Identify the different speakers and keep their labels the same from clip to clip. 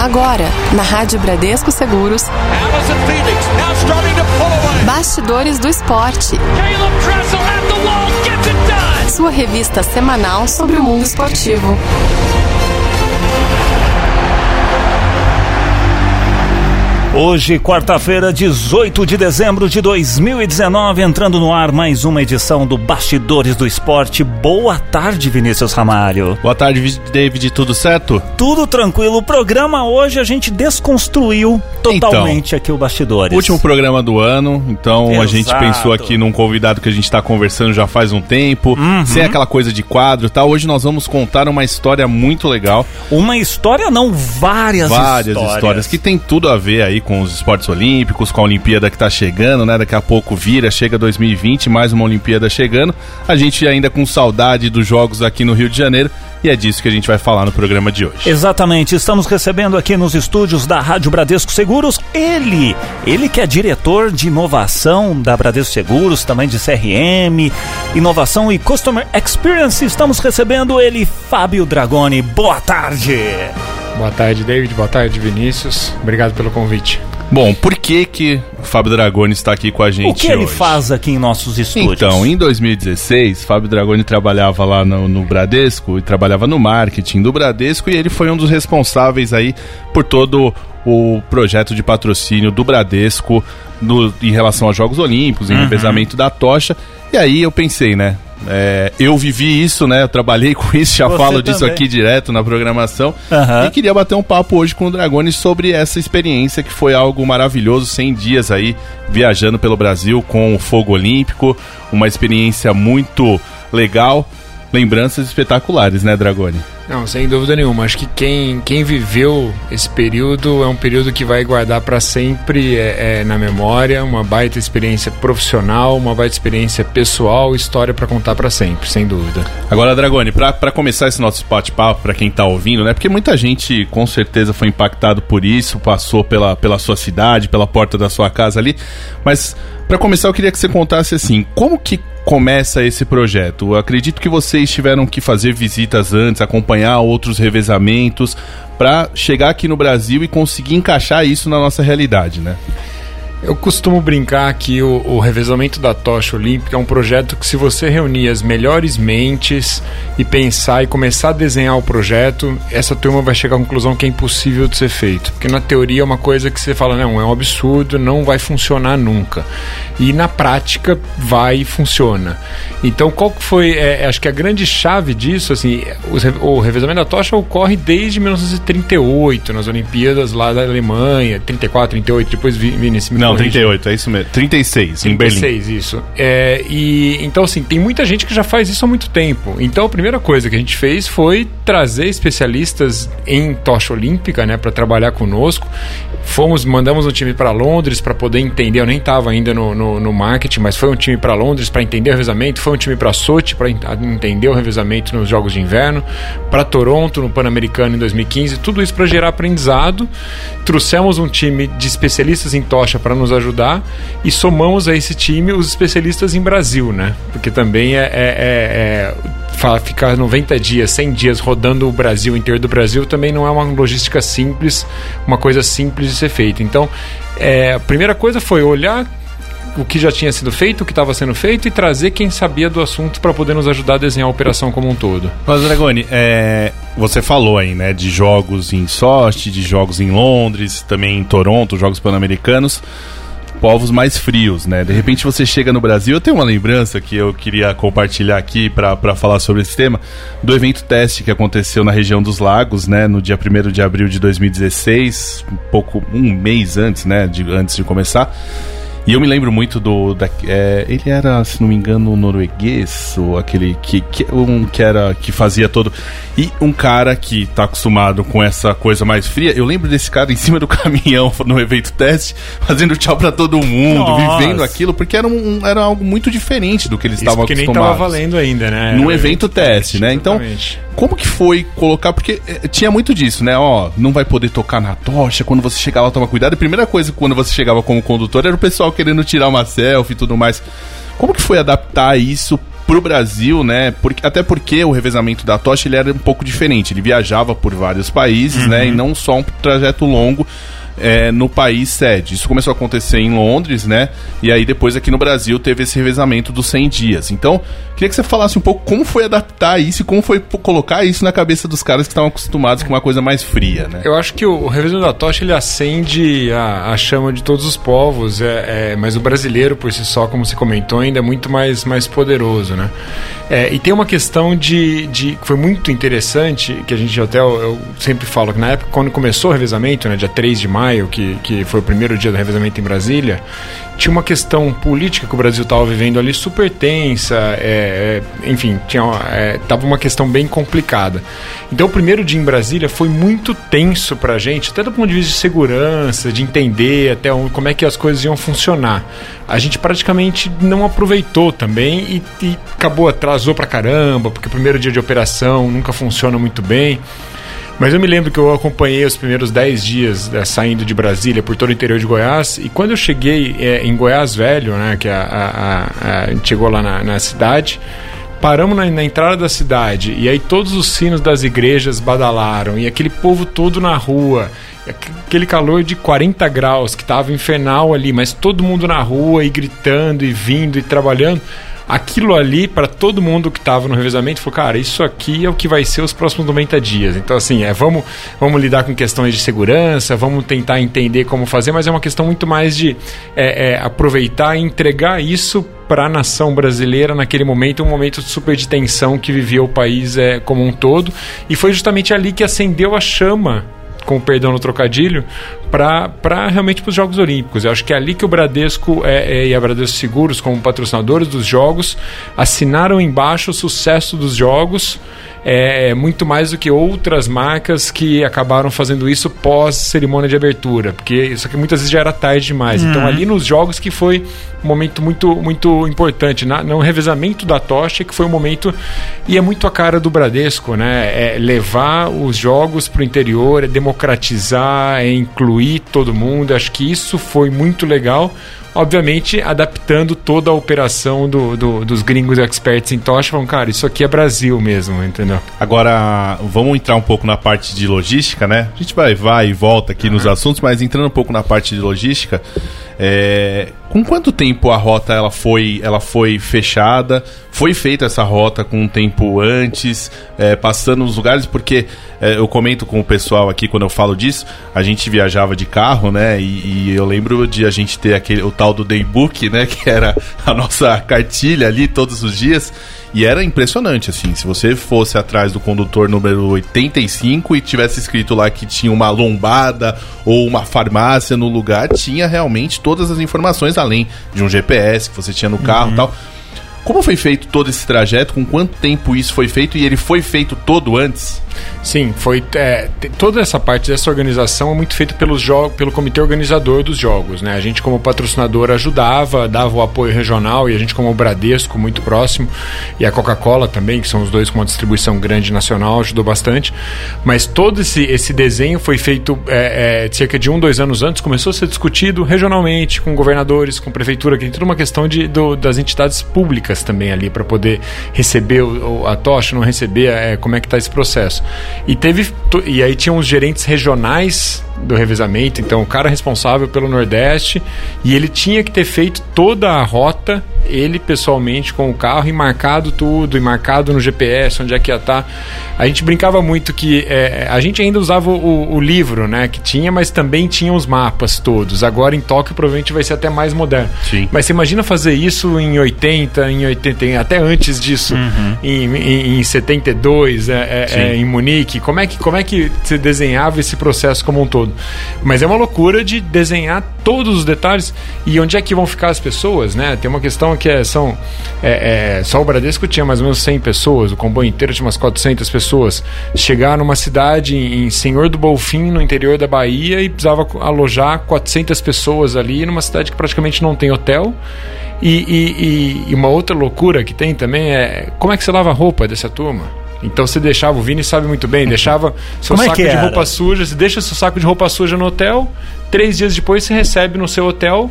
Speaker 1: Agora, na Rádio Bradesco Seguros. Bastidores do Esporte, sua revista semanal sobre o mundo esportivo.
Speaker 2: Hoje, quarta-feira, 18 de dezembro de 2019, entrando no ar mais uma edição do Bastidores do Esporte. Boa tarde, Vinícius Ramalho.
Speaker 3: Boa tarde, David. Tudo certo?
Speaker 2: Tudo tranquilo. O programa hoje a gente desconstruiu totalmente aqui o Bastidores.
Speaker 3: Último programa do ano, então a gente
Speaker 2: Exato.
Speaker 3: pensou aqui num convidado que a gente está conversando já faz um tempo,
Speaker 2: Uhum.
Speaker 3: sem aquela coisa de quadro e tal. Hoje nós vamos contar uma história muito legal,
Speaker 2: Uma história, não, várias,
Speaker 3: várias histórias. que tem tudo a ver aí com os esportes olímpicos, com a Olimpíada que tá chegando, né? Daqui a pouco vira, chega 2020, mais uma Olimpíada chegando. A gente ainda com saudade dos jogos aqui no Rio de Janeiro e é disso que a gente vai falar no programa de hoje.
Speaker 2: Exatamente, estamos recebendo aqui nos estúdios da Rádio Bradesco Seguros ele, ele que é diretor de inovação da Bradesco Seguros, também de CRM, inovação e Customer Experience. Estamos recebendo ele, Fábio Dragoni. Boa tarde.
Speaker 4: Boa tarde, David. Boa tarde, Vinícius. Obrigado pelo convite.
Speaker 3: Bom, por que que o Fábio Dragoni está aqui com a gente
Speaker 2: O que ele
Speaker 3: hoje?
Speaker 2: faz aqui em nossos estúdios?
Speaker 3: Então, em 2016, Fábio Dragoni trabalhava lá no, no Bradesco e trabalhava no marketing do Bradesco e ele foi um dos responsáveis aí por todo o projeto de patrocínio do Bradesco no- em relação aos Jogos Olímpicos, em
Speaker 2: Uhum.
Speaker 3: revezamento da tocha. E aí eu pensei, né? É, eu vivi isso, né? Eu trabalhei com isso, já
Speaker 2: Você
Speaker 3: falo disso
Speaker 2: também.
Speaker 3: aqui direto na programação.
Speaker 2: Aham.
Speaker 3: E queria bater um papo hoje com o Dragoni sobre essa experiência que foi algo maravilhoso, 100 dias aí viajando pelo Brasil com o fogo olímpico, uma experiência muito legal, lembranças espetaculares, né, Dragoni?
Speaker 4: Não, sem dúvida nenhuma. Acho que quem, quem viveu esse período é um período que vai guardar para sempre é, é, na memória, uma baita experiência profissional, uma baita experiência pessoal, história para contar para sempre, sem dúvida.
Speaker 3: Agora, Dragoni, pra, pra começar esse nosso bate-papo, pra quem tá ouvindo, né? Porque muita gente com certeza foi impactado por isso, passou pela, pela sua cidade, pela porta da sua casa ali. Mas, pra começar, eu queria que você contasse assim: como que começa esse projeto? Eu acredito que vocês tiveram que fazer visitas antes, acompanhar outros revezamentos, pra chegar aqui no Brasil e conseguir encaixar isso na nossa realidade, né?
Speaker 4: Eu costumo brincar que o, o revezamento da tocha olímpica é um projeto que, se você reunir as melhores mentes e pensar e começar a desenhar o projeto, essa turma vai chegar à conclusão que é impossível de ser feito. Porque na teoria é uma coisa que você fala, não, é um absurdo, não vai funcionar nunca. E na prática vai e funciona. Então, qual que foi, é, acho que a grande chave disso, assim, re- o revezamento da tocha ocorre desde 1938, nas Olimpíadas lá da Alemanha, 34, 38, depois vi, vi nesse
Speaker 3: Não, 38, é isso mesmo. 36, em Berlim.
Speaker 4: 36, isso. É, e então assim, tem muita gente que já faz isso há muito tempo. Então a primeira coisa que a gente fez foi trazer especialistas em tocha olímpica, né, para trabalhar conosco. Fomos, mandamos um time para Londres para poder entender. Eu nem estava ainda no, no, no marketing, mas foi um time para Londres para entender o revezamento. Foi um time para Sochi para entender o revezamento nos Jogos de Inverno. Para Toronto no Pan-Americano em 2015. Tudo isso para gerar aprendizado. Trouxemos um time de especialistas em tocha para nos ajudar e somamos a esse time os especialistas em Brasil, né? Porque também é, é- é- é- ficar 90 dias, 100 dias rodando o Brasil, o interior do Brasil, também não é uma logística simples, uma coisa simples de ser feita. Então, é, a primeira coisa foi olhar o que já tinha sido feito, o que estava sendo feito e trazer quem sabia do assunto para poder nos ajudar a desenhar a operação como um todo.
Speaker 3: Mas, Dragoni, é, você falou aí, né, de jogos em Sochi, de jogos em Londres, também em Toronto, jogos pan-americanos, povos mais frios, né? De repente você chega no Brasil, eu tenho uma lembrança que eu queria compartilhar aqui pra falar sobre esse tema, do evento teste que aconteceu na região dos lagos, né, no dia 1 de abril de 2016, um pouco, um mês antes, né, de, antes de começar. E eu me lembro muito do. Da, é, ele era, se não me engano, norueguês, ou aquele que, que, um, que era. que fazia todo. E um cara que tá acostumado com essa coisa mais fria. Eu lembro desse cara em cima do caminhão no evento teste, fazendo tchau pra todo mundo,
Speaker 2: Nossa.
Speaker 3: vivendo aquilo, porque era, um, era algo muito diferente do que eles estavam
Speaker 4: porque nem
Speaker 3: acostumados.
Speaker 4: estava valendo ainda, né?
Speaker 3: Num evento teste, né? Então,
Speaker 4: exatamente.
Speaker 3: Como que foi colocar? Porque eh, tinha muito disso, né? Ó, não vai poder tocar na tocha. Quando você chegar lá, toma cuidado. A primeira coisa quando você chegava como condutor era o pessoal querendo tirar uma selfie e tudo mais. Como que foi adaptar isso pro Brasil, né? Porque, até porque o revezamento da Tocha ele era um pouco diferente. Ele viajava por vários países, né? E não só um trajeto longo é, no país sede. Isso começou a acontecer em Londres, né? E aí depois aqui no Brasil teve esse revezamento dos 100 dias. Então, queria que você falasse um pouco como foi adaptar isso e como foi colocar isso na cabeça dos caras que estavam acostumados com uma coisa mais fria, né?
Speaker 4: Eu acho que o, o revezamento da tocha ele acende a, a chama de todos os povos, é, é, mas o brasileiro por si só, como você comentou, ainda é muito mais, mais poderoso, né? É, e tem uma questão de, de que foi muito interessante, que a gente até eu, eu sempre falo que na época quando começou o revezamento, né, dia 3 de maio, que, que foi o primeiro dia do revezamento em Brasília, tinha uma questão política que o Brasil estava vivendo ali super tensa, é, é, enfim, tinha, é, tava uma questão bem complicada. Então o primeiro dia em Brasília foi muito tenso pra gente, até do ponto de vista de segurança, de entender até onde, como é que as coisas iam funcionar. A gente praticamente não aproveitou também e, e acabou, atrasou pra caramba, porque o primeiro dia de operação nunca funciona muito bem. Mas eu me lembro que eu acompanhei os primeiros 10 dias eh, saindo de Brasília por todo o interior de Goiás. E quando eu cheguei eh, em Goiás Velho, né, que a, a- a- a gente chegou lá na, na cidade, paramos na, na entrada da cidade e aí todos os sinos das igrejas badalaram e aquele povo todo na rua. aqu- Aquele calor de 40 graus que tava infernal ali, mas todo mundo na rua e gritando e vindo e trabalhando aquilo ali, para todo mundo que estava no revezamento, falou, cara, isso aqui é o que vai ser os próximos 90 dias. Então, assim, é, vamos, vamos lidar com questões de segurança, vamos tentar entender como fazer, mas é uma questão muito mais de é, é, aproveitar e entregar isso para a nação brasileira naquele momento, um momento super de tensão que vivia o país é, como um todo. E foi justamente ali que acendeu a chama com o perdão no trocadilho, para realmente para os Jogos Olímpicos. Eu acho que é ali que o Bradesco é, é, e a Bradesco Seguros, como patrocinadores dos Jogos, assinaram embaixo o sucesso dos Jogos, é, muito mais do que outras marcas que acabaram fazendo isso pós cerimônia de abertura, porque isso aqui muitas vezes já era tarde demais. Então ali nos Jogos que foi um momento muito muito importante, na, no revezamento da tocha que foi um momento e é muito a cara do Bradesco, né? É levar os jogos para o interior, é democratizar, é incluir todo mundo. Acho que isso foi muito legal. Obviamente, adaptando toda a operação do, do- dos gringos experts em tocha, falam, cara, isso aqui é Brasil mesmo, entendeu?
Speaker 3: Agora, vamos entrar um pouco na parte de logística, né? A gente vai, vai e volta aqui nos assuntos, mas entrando um pouco na parte de logística, é, com quanto tempo a rota ela foi, ela foi fechada? Foi feita essa rota com um tempo antes, é, passando nos lugares? Porque é, eu comento com o pessoal aqui quando eu falo disso, a gente viajava de carro, né? E, e eu lembro de a gente ter aquele tal do daybook, né? Que era a nossa cartilha ali todos os dias. E era impressionante, assim, se você fosse atrás do condutor número 85 e tivesse escrito lá que tinha uma lombada ou uma farmácia no lugar, tinha realmente todas as informações, além de um GPS que você tinha no carro e tal. Como foi feito todo esse trajeto? Com quanto tempo isso foi feito? E ele foi feito todo antes?
Speaker 4: Sim, foi é, toda essa parte dessa organização é muito feita pelos jogos, pelo comitê organizador dos jogos, né? A gente como patrocinador ajudava, dava o apoio regional e a gente como Bradesco muito próximo e a Coca-Cola também, que são os dois com uma distribuição grande nacional, ajudou bastante. Mas todo esse, esse desenho foi feito é, é, cerca de um, dois anos antes, começou a ser discutido regionalmente com governadores, com prefeitura, que tem toda uma questão de, do- das entidades públicas também ali para poder receber o- o- a tocha, não receber, é, como é que está esse processo. E teve e aí tinham os gerentes regionais do revezamento, então o cara responsável pelo Nordeste, e ele tinha que ter feito toda a rota, ele pessoalmente com o carro e marcado tudo, e marcado no GPS onde é que ia estar. A gente brincava muito que é, a gente ainda usava o, o livro, né, que tinha, mas também tinha os mapas todos. Agora em Tóquio provavelmente vai ser até mais moderno.
Speaker 3: Sim.
Speaker 4: Mas você imagina fazer isso em 80, em 80, até antes disso, em, em, em 72, é, é, é, em Munique. Como é, que, como é que você desenhava esse processo como um todo? Mas é uma loucura de desenhar todos os detalhes e onde é que vão ficar as pessoas, né? Tem uma questão que é, são. É, é, só o Bradesco tinha mais ou menos 100 pessoas, o comboio inteiro tinha umas 400 pessoas. Chegar numa cidade em, Senhor do Bolfim, no interior da Bahia, e precisava alojar 400 pessoas ali, numa cidade que praticamente não tem hotel. E, e- e- e uma outra loucura que tem também é como é que você lava a roupa dessa turma? Então você deixava, o Vini sabe muito bem, deixava seu
Speaker 2: Como é
Speaker 4: saco
Speaker 2: que
Speaker 4: de roupa suja, você deixa seu saco de roupa suja no hotel, três dias depois você recebe no seu hotel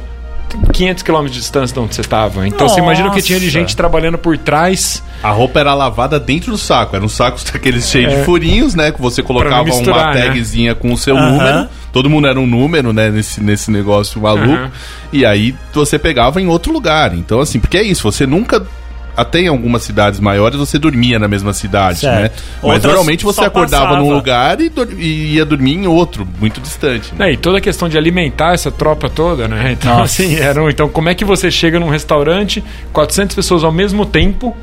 Speaker 4: 500 quilômetros de distância de onde você estava. Então você imagina o que tinha de
Speaker 2: Nossa.
Speaker 4: gente trabalhando por trás.
Speaker 3: A roupa era lavada dentro do saco. Eram sacos daqueles cheios de furinhos, né? Que você colocava
Speaker 4: misturar,
Speaker 3: uma
Speaker 4: né?
Speaker 3: tagzinha com o seu
Speaker 2: Aham.
Speaker 3: número. Todo mundo era um número, né? Nesse, nesse negócio maluco. E aí você pegava em outro lugar. Então, assim, porque é isso. Você nunca. Até em algumas cidades maiores você dormia na mesma cidade,
Speaker 2: Certo.
Speaker 3: né? Mas
Speaker 2: Outras
Speaker 3: normalmente você acordava
Speaker 2: passava.
Speaker 3: num lugar e, e ia dormir em outro, muito distante. né?
Speaker 4: Né, e toda a questão de alimentar essa tropa toda, né? Então,
Speaker 2: Nossa.
Speaker 4: assim, era, um- então como é que você chega num restaurante, 400 pessoas ao mesmo tempo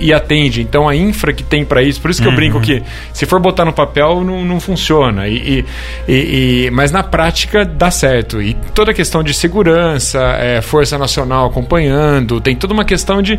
Speaker 4: e atende? Então a infra que tem para isso, por isso que eu brinco que se for botar no papel não, não funciona. E, e- e- e- mas na prática dá certo. E toda a questão de segurança, é, Força Nacional acompanhando, tem toda uma questão de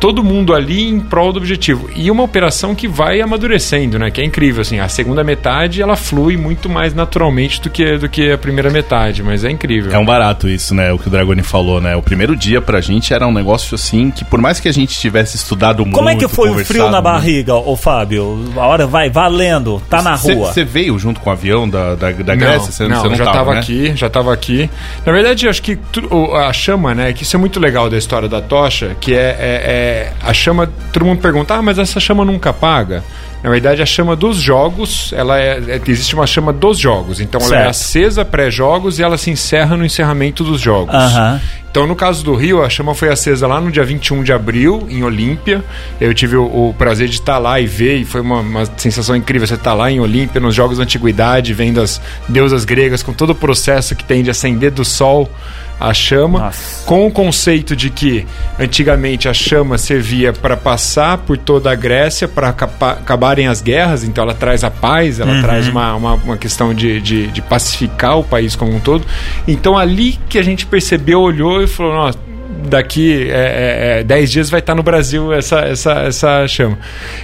Speaker 4: todo mundo ali em prol do objetivo. E uma operação que vai amadurecendo, né? Que é incrível, assim. A segunda metade, ela flui muito mais naturalmente do que, do que a primeira metade, mas é incrível.
Speaker 3: É um barato isso, né? O que o Dragoni falou, né? O primeiro dia pra gente era um negócio assim que, por mais que a gente tivesse estudado muito.
Speaker 2: Como é que foi o frio na
Speaker 3: muito-
Speaker 2: barriga, ô Fábio? A hora vai valendo, tá na rua.
Speaker 3: Você veio junto com o avião da, da, da
Speaker 4: Não,
Speaker 3: Grécia? Você
Speaker 4: não,
Speaker 3: você não
Speaker 4: já
Speaker 3: tava,
Speaker 4: tava
Speaker 3: né?
Speaker 4: aqui, já tava aqui. Na verdade, acho que tu- a chama, né? Que isso é muito legal da história da tocha, que é, é- é a chama. Todo mundo pergunta, ah, mas essa chama nunca apaga. Na verdade, a chama dos jogos, ela é, é- existe uma chama dos jogos. Então, ela é
Speaker 2: Certo.
Speaker 4: acesa pré-jogos e ela se encerra no encerramento dos jogos.
Speaker 2: Aham.
Speaker 4: Então, no caso do Rio, a chama foi acesa lá no dia 21 de abril, em Olímpia. Eu tive o, o prazer de estar lá e ver, e foi uma, uma sensação incrível você estar lá em Olímpia, nos Jogos da Antiguidade, vendo as deusas gregas, com todo o processo que tem de acender do sol a chama,
Speaker 2: Nossa.
Speaker 4: com o conceito de que antigamente a chama servia para passar por toda a Grécia, para acabarem as guerras, então ela traz a paz, ela traz uma, uma, uma questão de, de, de pacificar o país como um todo. Então ali que a gente percebeu, olhou e falou: nossa. Daqui é, é, é, 10 dias vai estar no Brasil essa, essa, essa chama.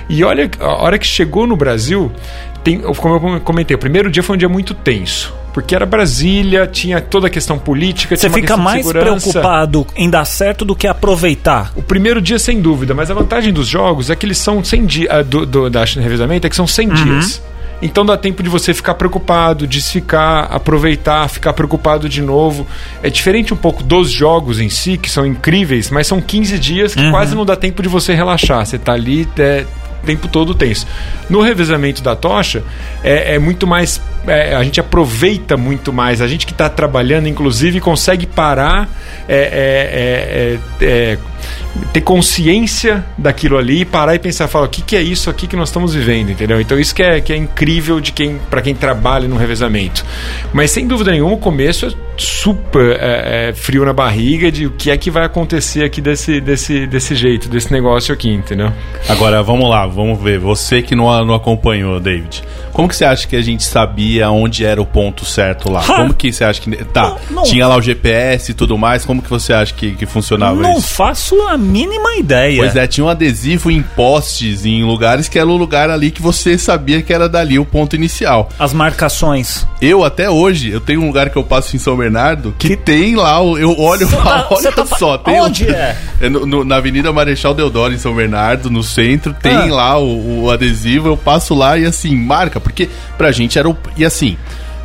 Speaker 4: E olha, a hora que chegou no Brasil, tem, como eu comentei, o primeiro dia foi um dia muito tenso. Porque era Brasília, tinha toda a questão política.
Speaker 2: Você fica mais preocupado em dar certo do que aproveitar.
Speaker 4: O primeiro dia, sem dúvida, mas a vantagem dos jogos é que eles são 100 dias. Do, do, da revezamento é que são 100
Speaker 2: Uhum.
Speaker 4: dias. Então dá tempo de você ficar preocupado, desficar, aproveitar, ficar preocupado de novo. É diferente um pouco dos jogos em si, que são incríveis, mas são 15 dias que
Speaker 2: Uhum.
Speaker 4: quase não dá tempo de você relaxar. Você tá ali é, o tempo todo tenso. No revezamento da tocha, é, é muito mais. É, a gente aproveita muito mais. A gente que está trabalhando, inclusive, consegue parar. é, é, é, é, ter consciência daquilo ali e parar e pensar, falar, o que, que é isso aqui que nós estamos vivendo, entendeu? Então isso que é, que é incrível de quem para quem trabalha no revezamento. Mas sem dúvida nenhuma, o começo é super é, é, frio na barriga de o que é que vai acontecer aqui desse, desse, desse jeito, desse negócio aqui, entendeu?
Speaker 3: Agora, vamos lá, vamos ver. Você que não, não acompanhou, David. Como que você acha que a gente sabia onde era o ponto certo lá?
Speaker 2: Ha!
Speaker 3: Como que você acha que... Tá,
Speaker 2: Não, não.
Speaker 3: tinha lá o GPS e tudo mais. Como que você acha que, que funcionava
Speaker 2: Não
Speaker 3: isso?
Speaker 2: faço a mínima ideia.
Speaker 3: Pois é, tinha um adesivo em postes, em lugares que era o lugar ali que você sabia que era dali o ponto inicial.
Speaker 2: As marcações.
Speaker 3: Eu, até hoje, eu tenho um lugar que eu passo em São Bernardo que, tem lá, o- eu olho
Speaker 2: Você
Speaker 3: lá,
Speaker 2: tá-
Speaker 3: olha
Speaker 2: tá
Speaker 3: só, tem
Speaker 2: Onde
Speaker 3: um-
Speaker 2: é?
Speaker 3: no- no- na Avenida Marechal Deodoro, em São Bernardo, no centro, tem
Speaker 2: Ah.
Speaker 3: lá o, o adesivo, eu passo lá e assim, marca, porque pra gente era o. E assim,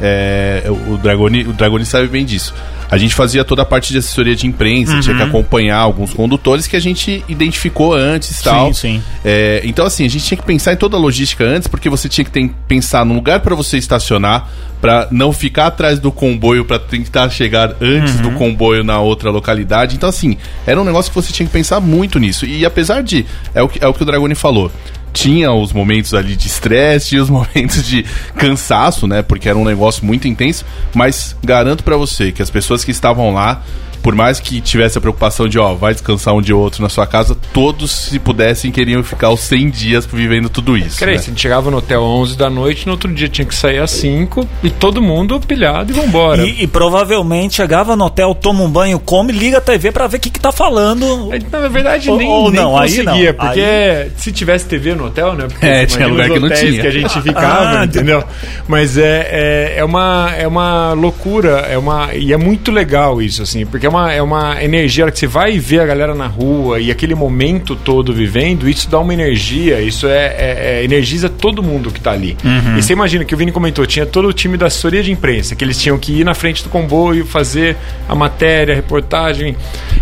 Speaker 3: é, o, Dragoni, o Dragoni sabe bem disso. A gente fazia toda a parte de assessoria de imprensa, tinha que
Speaker 2: Uhum.
Speaker 3: acompanhar alguns condutores que a gente identificou antes e tal.
Speaker 2: sim.
Speaker 3: É, então, assim, a gente tinha que pensar em toda a logística antes, porque você tinha que ter- pensar num lugar para você estacionar, para não ficar atrás do comboio, para tentar chegar antes do comboio na outra localidade. Então, assim, era um negócio que você tinha que pensar muito nisso. E apesar de. É o que, é o, que o Dragoni falou. Tinha os momentos ali de estresse, tinha os momentos de cansaço, né? Porque era um negócio muito intenso. Mas garanto para você que as pessoas que estavam lá, por mais que tivesse a preocupação de, ó, vai descansar um dia ou outro na sua casa, todos, se pudessem, queriam ficar os 100 dias vivendo tudo isso.
Speaker 4: Cara,
Speaker 3: né?
Speaker 4: a gente chegava no hotel 11 da noite, no outro dia tinha que sair às 5 e todo mundo pilhado e vambora.
Speaker 2: E, e provavelmente chegava no hotel, toma um banho, come, liga a TV pra ver o que, que tá falando.
Speaker 4: Aí, Na verdade,
Speaker 2: Ou-
Speaker 4: nem,
Speaker 2: ou
Speaker 4: nem
Speaker 2: não, aí
Speaker 4: conseguia,
Speaker 2: não.
Speaker 4: porque
Speaker 2: Aí-
Speaker 4: se tivesse TV no hotel, né? Porque
Speaker 3: É, tinha lugar que não
Speaker 4: hotéis
Speaker 3: tinha.
Speaker 4: que a gente ficava,
Speaker 2: Ah,
Speaker 4: entendeu? Mas é, é, é, uma, é uma loucura, é uma, e é muito legal isso, assim, porque é uma uma, é uma energia a hora que você vai ver a galera na rua e aquele momento todo vivendo, isso dá uma energia, isso é, é- é- energiza todo mundo que tá ali. E você imagina que o Vini comentou, tinha todo o time da assessoria de imprensa, que eles tinham que ir na frente do comboio, fazer a matéria, a reportagem.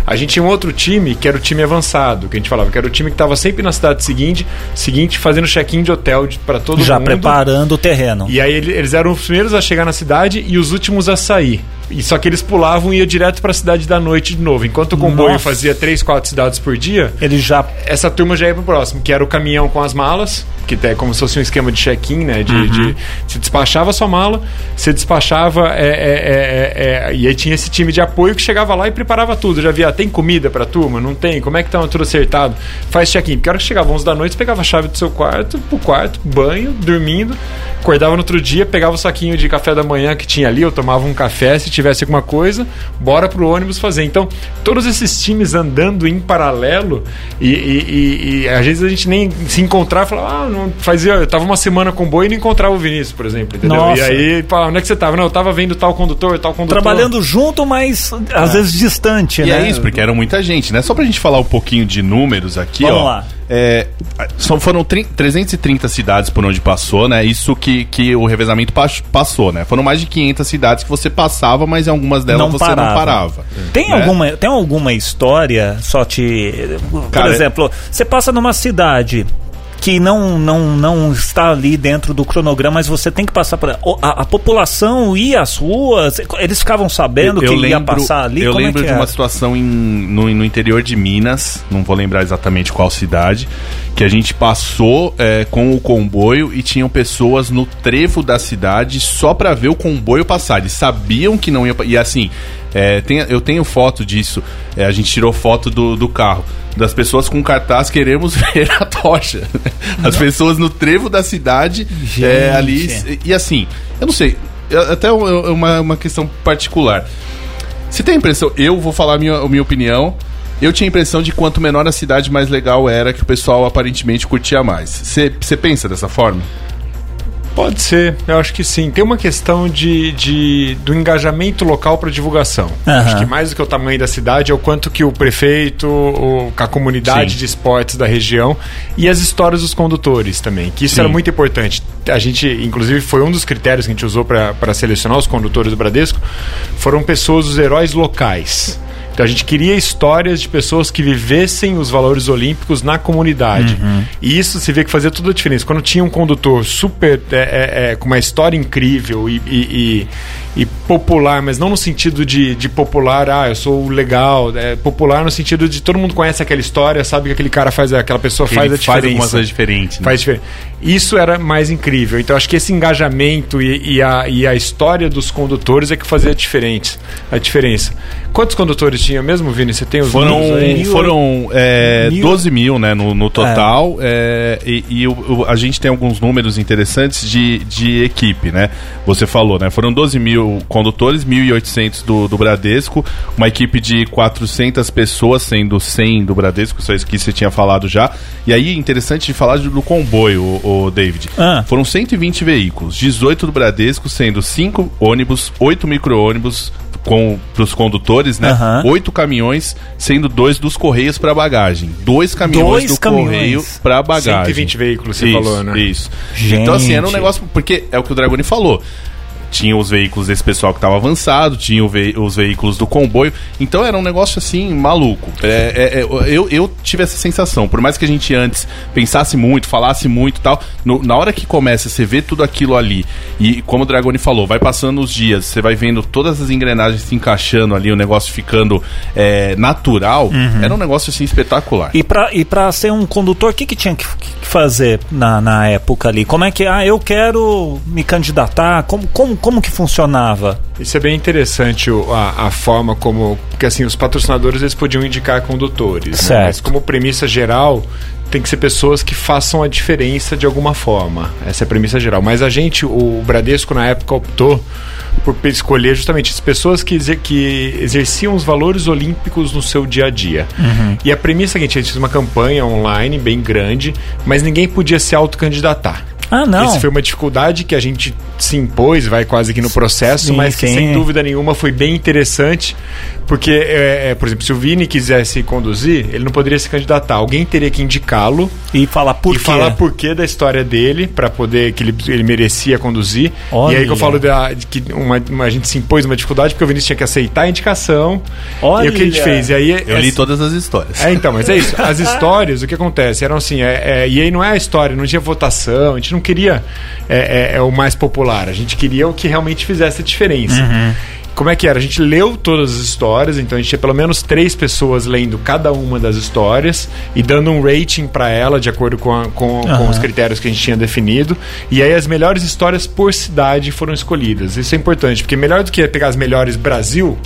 Speaker 4: A gente tinha um outro time, que era o time avançado, que a gente falava, que era o time que estava sempre na cidade seguinte, seguinte fazendo check-in de hotel para todo
Speaker 2: Já
Speaker 4: mundo.
Speaker 2: preparando o terreno.
Speaker 4: E aí ele- eles eram os primeiros a chegar na cidade e os últimos a sair. E só que eles pulavam e iam direto para a cidade da noite de novo. Enquanto o comboio
Speaker 2: Nossa.
Speaker 4: fazia três, quatro cidades por dia,
Speaker 2: Ele já.
Speaker 4: essa turma já ia pro próximo, que era o caminhão com as malas, que é como se fosse um esquema de check-in, né? De, de- você despachava a sua mala, você despachava. é, é, é, é, e aí tinha esse time de apoio que chegava lá e preparava tudo. Já via, tem comida pra turma? Não tem? Como é que tá tudo acertado? Faz check-in. Porque a hora que chegava 11 da noite, pegava a chave do seu quarto, pro quarto, banho, dormindo, acordava no outro dia, pegava o saquinho de café da manhã que tinha ali, eu tomava um café se tivesse alguma coisa, bora pro ônibus fazer. Então, todos esses times andando em paralelo e, e- e- e às vezes a gente nem se encontrar e falar, ah, não fazia. Eu tava uma semana com boi e não encontrava o Vinícius, por exemplo, entendeu?
Speaker 2: Nossa.
Speaker 4: E aí, pá, onde é que você tava? Não, eu tava vendo tal condutor, tal condutor.
Speaker 2: Trabalhando junto, mas às vezes distante,
Speaker 3: E
Speaker 2: né?
Speaker 3: é isso, porque era muita gente, né? Só pra gente falar um pouquinho de números aqui,
Speaker 2: Vamos
Speaker 3: ó.
Speaker 2: lá.
Speaker 3: É, são, foram tri- 330 cidades por onde passou, né? Isso que, que o revezamento pas- passou, né? Foram mais de 500 cidades que você passava, mas em algumas delas
Speaker 2: Não
Speaker 3: você
Speaker 2: parava.
Speaker 3: não parava.
Speaker 2: Tem,
Speaker 3: né?
Speaker 2: alguma, tem alguma história, só te. Por
Speaker 3: Cara,
Speaker 2: exemplo, você passa numa cidade que não, não, não está ali dentro do cronograma, mas você tem que passar por. o- A, a população ia às ruas, eles ficavam sabendo que ia passar ali.
Speaker 3: Eu
Speaker 2: como é
Speaker 3: lembro
Speaker 2: que
Speaker 3: de uma
Speaker 2: era?
Speaker 3: situação em- no, no interior de Minas, não vou lembrar exatamente qual cidade, que a gente passou é, com o comboio e tinham pessoas no trevo da cidade só pra ver o comboio passar. Eles sabiam que não ia. E assim, é, tem- eu tenho foto disso. é, a gente tirou foto do, do carro. Das pessoas com cartaz queremos ver a tocha. As pessoas no trevo da cidade é, ali. E, e assim, eu não sei. Até uma, uma- questão particular. Você tem a impressão, eu vou falar a minha, a minha opinião. Eu tinha a impressão de quanto menor a cidade, mais legal era, que o pessoal aparentemente curtia mais. Você pensa dessa forma?
Speaker 4: Pode ser, eu acho que sim. Tem uma questão de, de do engajamento local para divulgação.
Speaker 2: Aham.
Speaker 4: Acho que mais do que o tamanho da cidade é o quanto que o prefeito, o, a comunidade
Speaker 3: Sim.
Speaker 4: de esportes da região e as histórias dos condutores também, que isso
Speaker 3: Sim.
Speaker 4: era muito importante. A gente, inclusive, foi um dos critérios que a gente usou para selecionar os condutores do Bradesco, foram pessoas, os heróis locais. Então a gente queria histórias de pessoas que vivessem os valores olímpicos na comunidade. E isso se vê que fazia toda a diferença. Quando tinha um condutor super é, é, é, com uma história incrível e, e- e- e popular, mas não no sentido de, de popular, ah, eu sou legal, é popular no sentido de todo mundo conhece aquela história, sabe que aquele cara faz, aquela pessoa faz
Speaker 3: Ele
Speaker 4: a diferença.
Speaker 3: algumas coisas diferentes. né?
Speaker 4: Faz. Isso era mais incrível. Então acho que esse engajamento e, a, e a história dos condutores é que fazia a diferença. A diferença. Quantos condutores tinha mesmo, Vini? Você tem os
Speaker 3: Foram, foram é,
Speaker 2: Mil-
Speaker 3: 12 mil né, no, no total. é, e e o- a gente tem alguns números interessantes de, de equipe, né? Você falou, né? Foram 12 mil condutores, 1.800 do, do Bradesco, uma equipe de 400 pessoas, sendo 100 do Bradesco, só isso que você tinha falado já. E aí, interessante de falar do comboio, o, o David.
Speaker 2: Ah.
Speaker 3: Foram 120 veículos, 18 do Bradesco, sendo 5 ônibus, 8 micro-ônibus com os condutores, né?
Speaker 2: Aham.
Speaker 3: Oito caminhões, sendo dois dos Correios para bagagem. Dois caminhões
Speaker 2: Dois
Speaker 3: do
Speaker 2: caminhões.
Speaker 3: Correio para bagagem.
Speaker 4: 120 veículos, você
Speaker 3: isso,
Speaker 4: falou, né?
Speaker 3: Isso. Então, assim, era um
Speaker 2: Gente.
Speaker 3: negócio. Porque é o que o Dragoni falou. Tinha os veículos desse pessoal que estava avançado, tinha ve- os veículos do comboio. Então era um negócio assim, maluco. É, é, é, eu, eu tive essa sensação. Por mais que a gente antes pensasse muito, falasse muito e tal, no- na hora que começa, você vê tudo aquilo ali. E como o Dragoni falou, vai passando os dias, você vai vendo todas as engrenagens se encaixando ali, o negócio ficando é, natural. Era um negócio assim espetacular.
Speaker 2: E pra, e pra ser um condutor, o que, que tinha que, que fazer na, na época ali? Como é que, ah, eu quero me candidatar? Como, como, como que funcionava?
Speaker 4: Isso é bem interessante a, a forma como. Porque assim, os patrocinadores eles podiam indicar condutores. né?
Speaker 2: Certo.
Speaker 4: Mas como premissa geral, tem que ser pessoas que façam a diferença de alguma forma. Essa é a premissa geral. Mas a gente, o Bradesco na época optou por escolher justamente as pessoas que, exer- que exerciam os valores olímpicos no seu dia a dia. E a premissa é a gente fez uma campanha online bem grande, mas ninguém podia se autocandidatar.
Speaker 2: Ah, não.
Speaker 4: Essa foi uma dificuldade que a gente se impôs, vai quase que no processo,
Speaker 2: Sim,
Speaker 4: mas que
Speaker 2: sim.
Speaker 4: sem dúvida nenhuma foi bem interessante, Porque, é, é, por exemplo, se o Vini quisesse conduzir, ele não poderia se candidatar. Alguém teria que indicá-lo
Speaker 2: E falar por
Speaker 4: e
Speaker 2: quê.
Speaker 4: falar por que da história dele para poder que ele, ele merecia conduzir.
Speaker 2: Olha.
Speaker 4: E aí que eu falo da, de que uma, uma- a gente se impôs uma dificuldade porque o Vinícius tinha que aceitar a indicação.
Speaker 2: Olha.
Speaker 4: E o que a gente fez? E aí
Speaker 3: Eu li todas as histórias.
Speaker 4: é, então, mas é isso. As histórias, o que acontece? Eram assim, é, é, e aí não é a história, não tinha votação, a gente não queria é, é, é o mais popular, a gente queria o que realmente fizesse a diferença. Como é que era? A gente leu todas as histórias, então a gente tinha pelo menos três pessoas lendo cada uma das histórias e dando um rating para ela de acordo com, a- com, com os critérios que a gente tinha definido. E aí as melhores histórias por cidade foram escolhidas. Isso é importante, porque melhor do que pegar as melhores Brasil,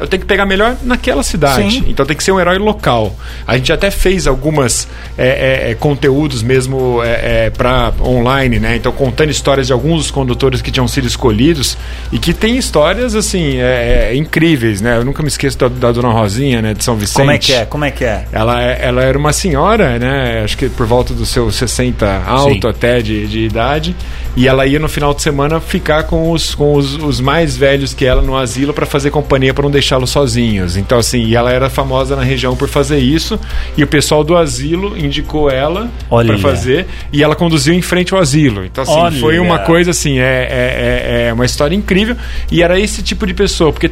Speaker 4: eu tenho que pegar melhor naquela cidade.
Speaker 2: Sim.
Speaker 4: Então tem que ser um herói local. A gente até fez algumas é, é, é, conteúdos mesmo é, para online, né? Então contando histórias de alguns dos condutores que tinham sido escolhidos e que tem histórias assim é, é, incríveis, né? Eu nunca me esqueço da, da Dona Rosinha, né? De São Vicente.
Speaker 2: Como é que é? Como é que é?
Speaker 4: Ela, é- ela era uma senhora, né? Acho que por volta dos seus 60 alto
Speaker 3: Sim.
Speaker 4: até de, de idade. E ela ia no final de semana ficar com os, com os, os mais velhos que ela no asilo para fazer companhia para não deixá-los sozinhos. Então, assim, e ela era famosa na região por fazer isso. E o pessoal do asilo indicou ela para fazer. E ela conduziu em frente ao asilo. Então, assim,
Speaker 2: Olha.
Speaker 4: foi uma coisa assim, é, é, é, é uma história incrível. E era esse tipo de pessoa, porque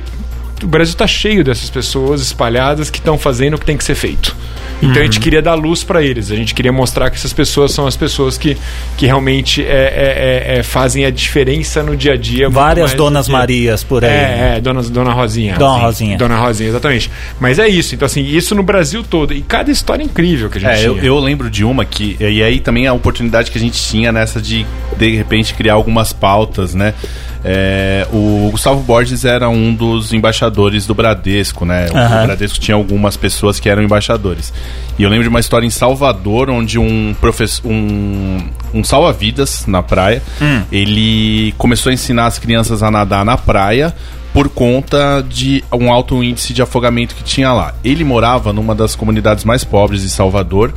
Speaker 4: o Brasil está cheio dessas pessoas espalhadas que estão fazendo o que tem que ser feito. Então a
Speaker 2: Uhum.
Speaker 4: gente queria dar luz para eles, a gente queria mostrar que essas pessoas são as pessoas que, que realmente é, é, é, é, fazem a diferença no dia a dia.
Speaker 2: Várias Donas Marias por aí.
Speaker 4: É, é, dona, dona Rosinha.
Speaker 2: Dona
Speaker 4: Sim.
Speaker 2: Rosinha.
Speaker 4: Dona Rosinha, exatamente. Mas é isso, então assim, isso no Brasil todo. E cada história incrível que a gente
Speaker 3: É,
Speaker 4: tinha.
Speaker 3: eu, eu lembro de uma que. E aí também a oportunidade que a gente tinha nessa de, de repente, criar algumas pautas, né? É, o Gustavo Borges era um dos embaixadores do Bradesco, né? O
Speaker 2: Aham.
Speaker 3: Bradesco tinha algumas pessoas que eram embaixadores. E eu lembro de uma história em Salvador, onde um professor. Um, um salva-vidas na praia, ele começou a ensinar as crianças a nadar na praia por conta de um alto índice de afogamento que tinha lá. Ele morava numa das comunidades mais pobres de Salvador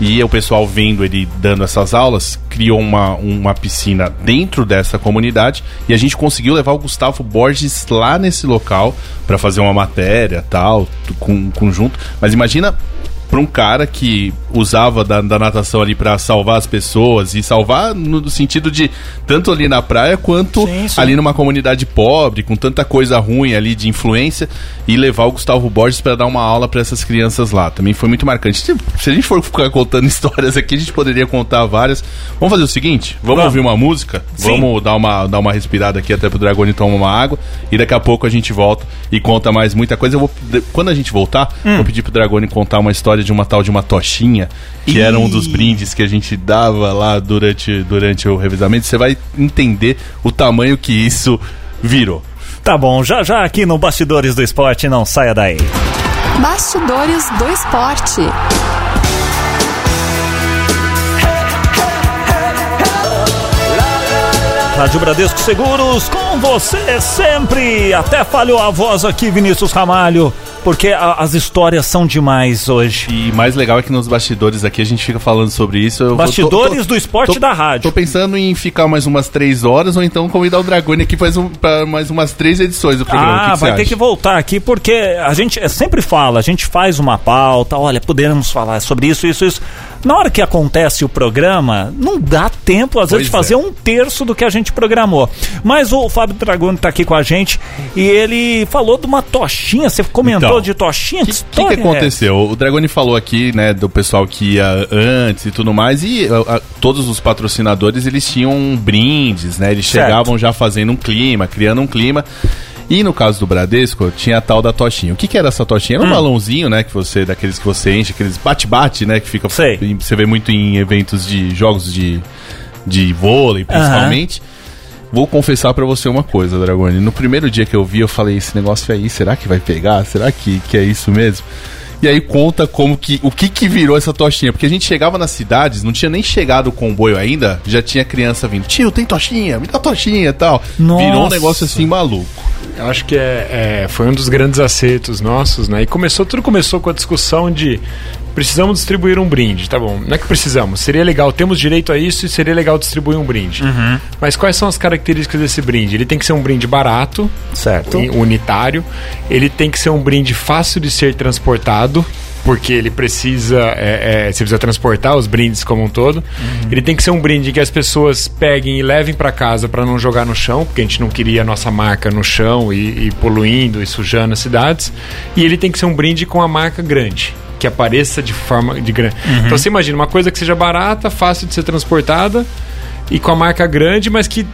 Speaker 3: e o pessoal vendo ele dando essas aulas criou uma, uma piscina dentro dessa comunidade e a gente conseguiu levar o Gustavo Borges lá nesse local para fazer uma matéria tal com conjunto. Mas imagina para um cara que usava da, da natação ali para salvar as pessoas e salvar no sentido de tanto ali na praia quanto
Speaker 2: Sim, sim.
Speaker 3: ali numa comunidade pobre com tanta coisa ruim ali de influência e levar o Gustavo Borges para dar uma aula para essas crianças lá também foi muito marcante se se a gente for ficar contando histórias aqui a gente poderia contar várias vamos fazer o seguinte vamos,
Speaker 2: Vamos.
Speaker 3: ouvir uma música
Speaker 2: Sim.
Speaker 3: vamos dar uma dar uma respirada aqui até pro Dragone tomar uma água e daqui a pouco a gente volta e conta mais muita coisa eu vou quando a gente voltar
Speaker 2: Hum.
Speaker 3: vou pedir pro Dragone contar uma história de uma tal de uma tochinha que
Speaker 2: Ih.
Speaker 3: era um dos brindes que a gente dava lá durante, durante o revisamento. Você vai entender o tamanho que isso virou.
Speaker 2: Tá bom, já já aqui no Bastidores do Esporte, não saia daí.
Speaker 1: Bastidores do Esporte.
Speaker 2: Rádio Bradesco Seguros, com você sempre. Até falhou a voz aqui, Vinícius Ramalho, porque a- as histórias são demais hoje.
Speaker 3: E mais legal é que nos bastidores aqui a gente fica falando sobre isso. Eu vou-
Speaker 2: Bastidores do esporte da rádio.
Speaker 3: Tô pensando em ficar mais umas três horas ou então convidar o Dragone aqui faz um, pra mais umas três edições do programa. O que
Speaker 2: Ah,
Speaker 3: que
Speaker 2: vai ter
Speaker 3: acha?
Speaker 2: que voltar aqui, porque a gente sempre fala, a gente faz uma pauta, olha, podemos falar sobre isso, isso, isso. Na hora que acontece o programa, não dá tempo, às vezes, de
Speaker 3: Pois
Speaker 2: fazer
Speaker 3: é.
Speaker 2: um terço do que a gente programou. Mas o Fábio Dragoni tá aqui com a gente e ele falou de uma tochinha, você comentou
Speaker 3: Então,
Speaker 2: de tochinha?
Speaker 3: O que, que,
Speaker 2: história
Speaker 3: que
Speaker 2: é
Speaker 3: aconteceu? O Dragoni falou aqui, né, do pessoal que ia antes e tudo mais, e a- a- todos os patrocinadores eles tinham brindes, né? Eles
Speaker 2: Certo.
Speaker 3: chegavam já fazendo um clima, criando um clima. E no caso do Bradesco, tinha a tal da tochinha. O que, que era essa tochinha? Era um balãozinho, né? Que você, daqueles que você enche, aqueles bate-bate, né? Que fica.
Speaker 2: Sei.
Speaker 3: Você vê muito em eventos de jogos de, de vôlei, principalmente. Vou confessar pra você uma coisa, Dragone. No primeiro dia que eu vi, eu falei: esse negócio aí, será que vai pegar? Será que, que é isso mesmo? E aí conta como que. O que que virou essa tochinha? Porque a gente chegava nas cidades, não tinha nem chegado o comboio ainda, já tinha criança vindo. Tio, tem tochinha, me dá tochinha e tal.
Speaker 2: Nossa.
Speaker 3: Virou um negócio assim maluco.
Speaker 4: Eu acho que é, é, foi um dos grandes acertos nossos, né? E começou, tudo começou com a discussão de precisamos distribuir um brinde. Tá bom, não é que precisamos, seria legal, temos direito a isso e seria legal distribuir um brinde. Mas quais são as características desse brinde? Ele tem que ser um brinde barato,
Speaker 2: Certo.
Speaker 4: unitário, ele tem que ser um brinde fácil de ser transportado. Porque ele precisa, é, é, você precisa transportar os brindes como um todo. Ele tem que ser um brinde que as pessoas peguem e levem para casa para não jogar no chão, porque a gente não queria a nossa marca no chão e, e poluindo e sujando as cidades. E ele tem que ser um brinde com a marca grande, que apareça de forma de grande. Então você imagina uma coisa que seja barata, fácil de ser transportada e com a marca grande, mas que,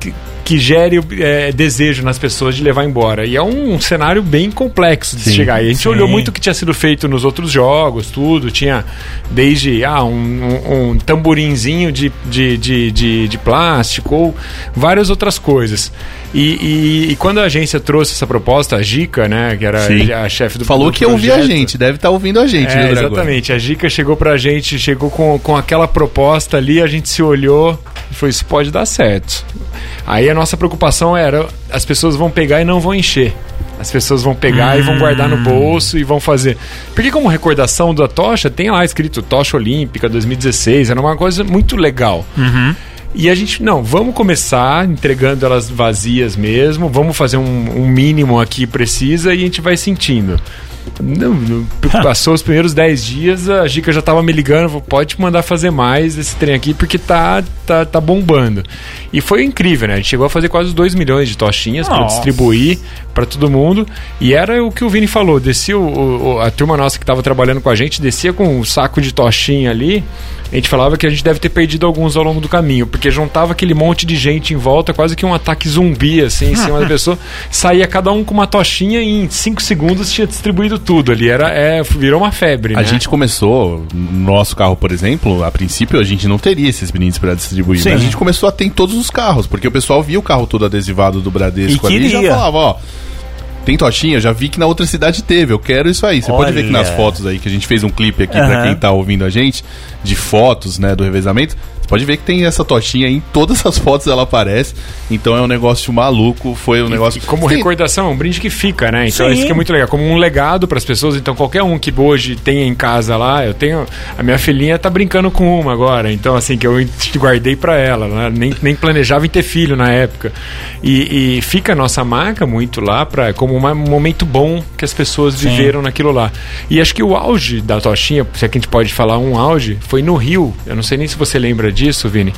Speaker 4: que, que gere é, desejo nas pessoas de levar embora. E é um, cenário bem complexo de
Speaker 3: Sim,
Speaker 4: chegar. E a gente
Speaker 2: sim.
Speaker 4: olhou muito o que tinha sido feito nos outros jogos, tudo. Tinha desde ah, um, um, um tamborinzinho de, de, de, de, de plástico ou várias outras coisas. E, e, e quando a agência trouxe essa proposta, a Gica, né, que era
Speaker 3: Sim.
Speaker 4: a chefe do
Speaker 3: Falou
Speaker 4: do
Speaker 3: que ia ouvir a gente, deve estar ouvindo a gente,
Speaker 4: é,
Speaker 3: né,
Speaker 4: exatamente. A Gica chegou pra gente, chegou com, com aquela proposta ali, a gente se olhou e foi, isso pode dar certo. Aí a nossa preocupação era, as pessoas vão pegar e não vão encher. As pessoas vão pegar e vão guardar no bolso e vão fazer. Porque como recordação da tocha, tem lá escrito Tocha Olímpica 2016, era uma coisa muito legal. E a gente, não, vamos começar entregando elas vazias mesmo, vamos fazer um, um mínimo aqui precisa e a gente vai sentindo. Não, passou os primeiros 10 dias, a Gica já tava me ligando, falou, pode mandar fazer mais esse trem aqui, porque tá, tá, tá bombando. E foi incrível, né? A gente chegou a fazer quase 2 milhões de tochinhas para distribuir para todo mundo. E era o que o Vini falou: descia o, o- a turma nossa que tava trabalhando com a gente, descia com um saco de tochinha ali. A gente falava que a gente deve ter perdido alguns ao longo do caminho, porque juntava aquele monte de gente em volta, quase que um ataque zumbi, assim, em cima da pessoa. Saía cada um com uma tochinha e em 5 segundos tinha distribuído tudo ali. Era, é, virou uma febre,
Speaker 3: A
Speaker 4: né?
Speaker 3: gente começou, no nosso carro, por exemplo, a princípio a gente não teria esses brindes para distribuir.
Speaker 2: Sim.
Speaker 3: Mas a gente começou a ter em todos os carros, porque o pessoal via o carro todo adesivado do Bradesco
Speaker 2: E
Speaker 3: ali e já
Speaker 2: queria.
Speaker 3: falava, ó. Tem tochinha, eu já vi que na outra cidade teve, eu quero isso aí. Você pode ver que nas
Speaker 2: Olha.
Speaker 3: fotos aí, que a gente fez um clipe aqui pra
Speaker 2: Aham.
Speaker 3: quem tá ouvindo a gente, de fotos, né, do revezamento. Pode ver que tem essa tochinha aí, em todas as fotos ela aparece. Então é um negócio maluco, foi um negócio...
Speaker 4: E como
Speaker 3: Tem-
Speaker 4: recordação, é um brinde que fica, né? Então
Speaker 2: Sim.
Speaker 4: isso que é muito legal, como um legado para as pessoas. Então qualquer um que hoje tenha em casa lá, eu tenho a minha filhinha tá brincando com uma agora, então assim que eu guardei para ela, né? nem, nem planejava em ter filho na época. E, e fica a nossa marca muito lá para como um momento bom que as pessoas viveram naquilo lá. E acho que o auge da Tochinha, se é que a gente pode falar um auge, foi no Rio. Eu não sei nem se você lembra disso, Vini.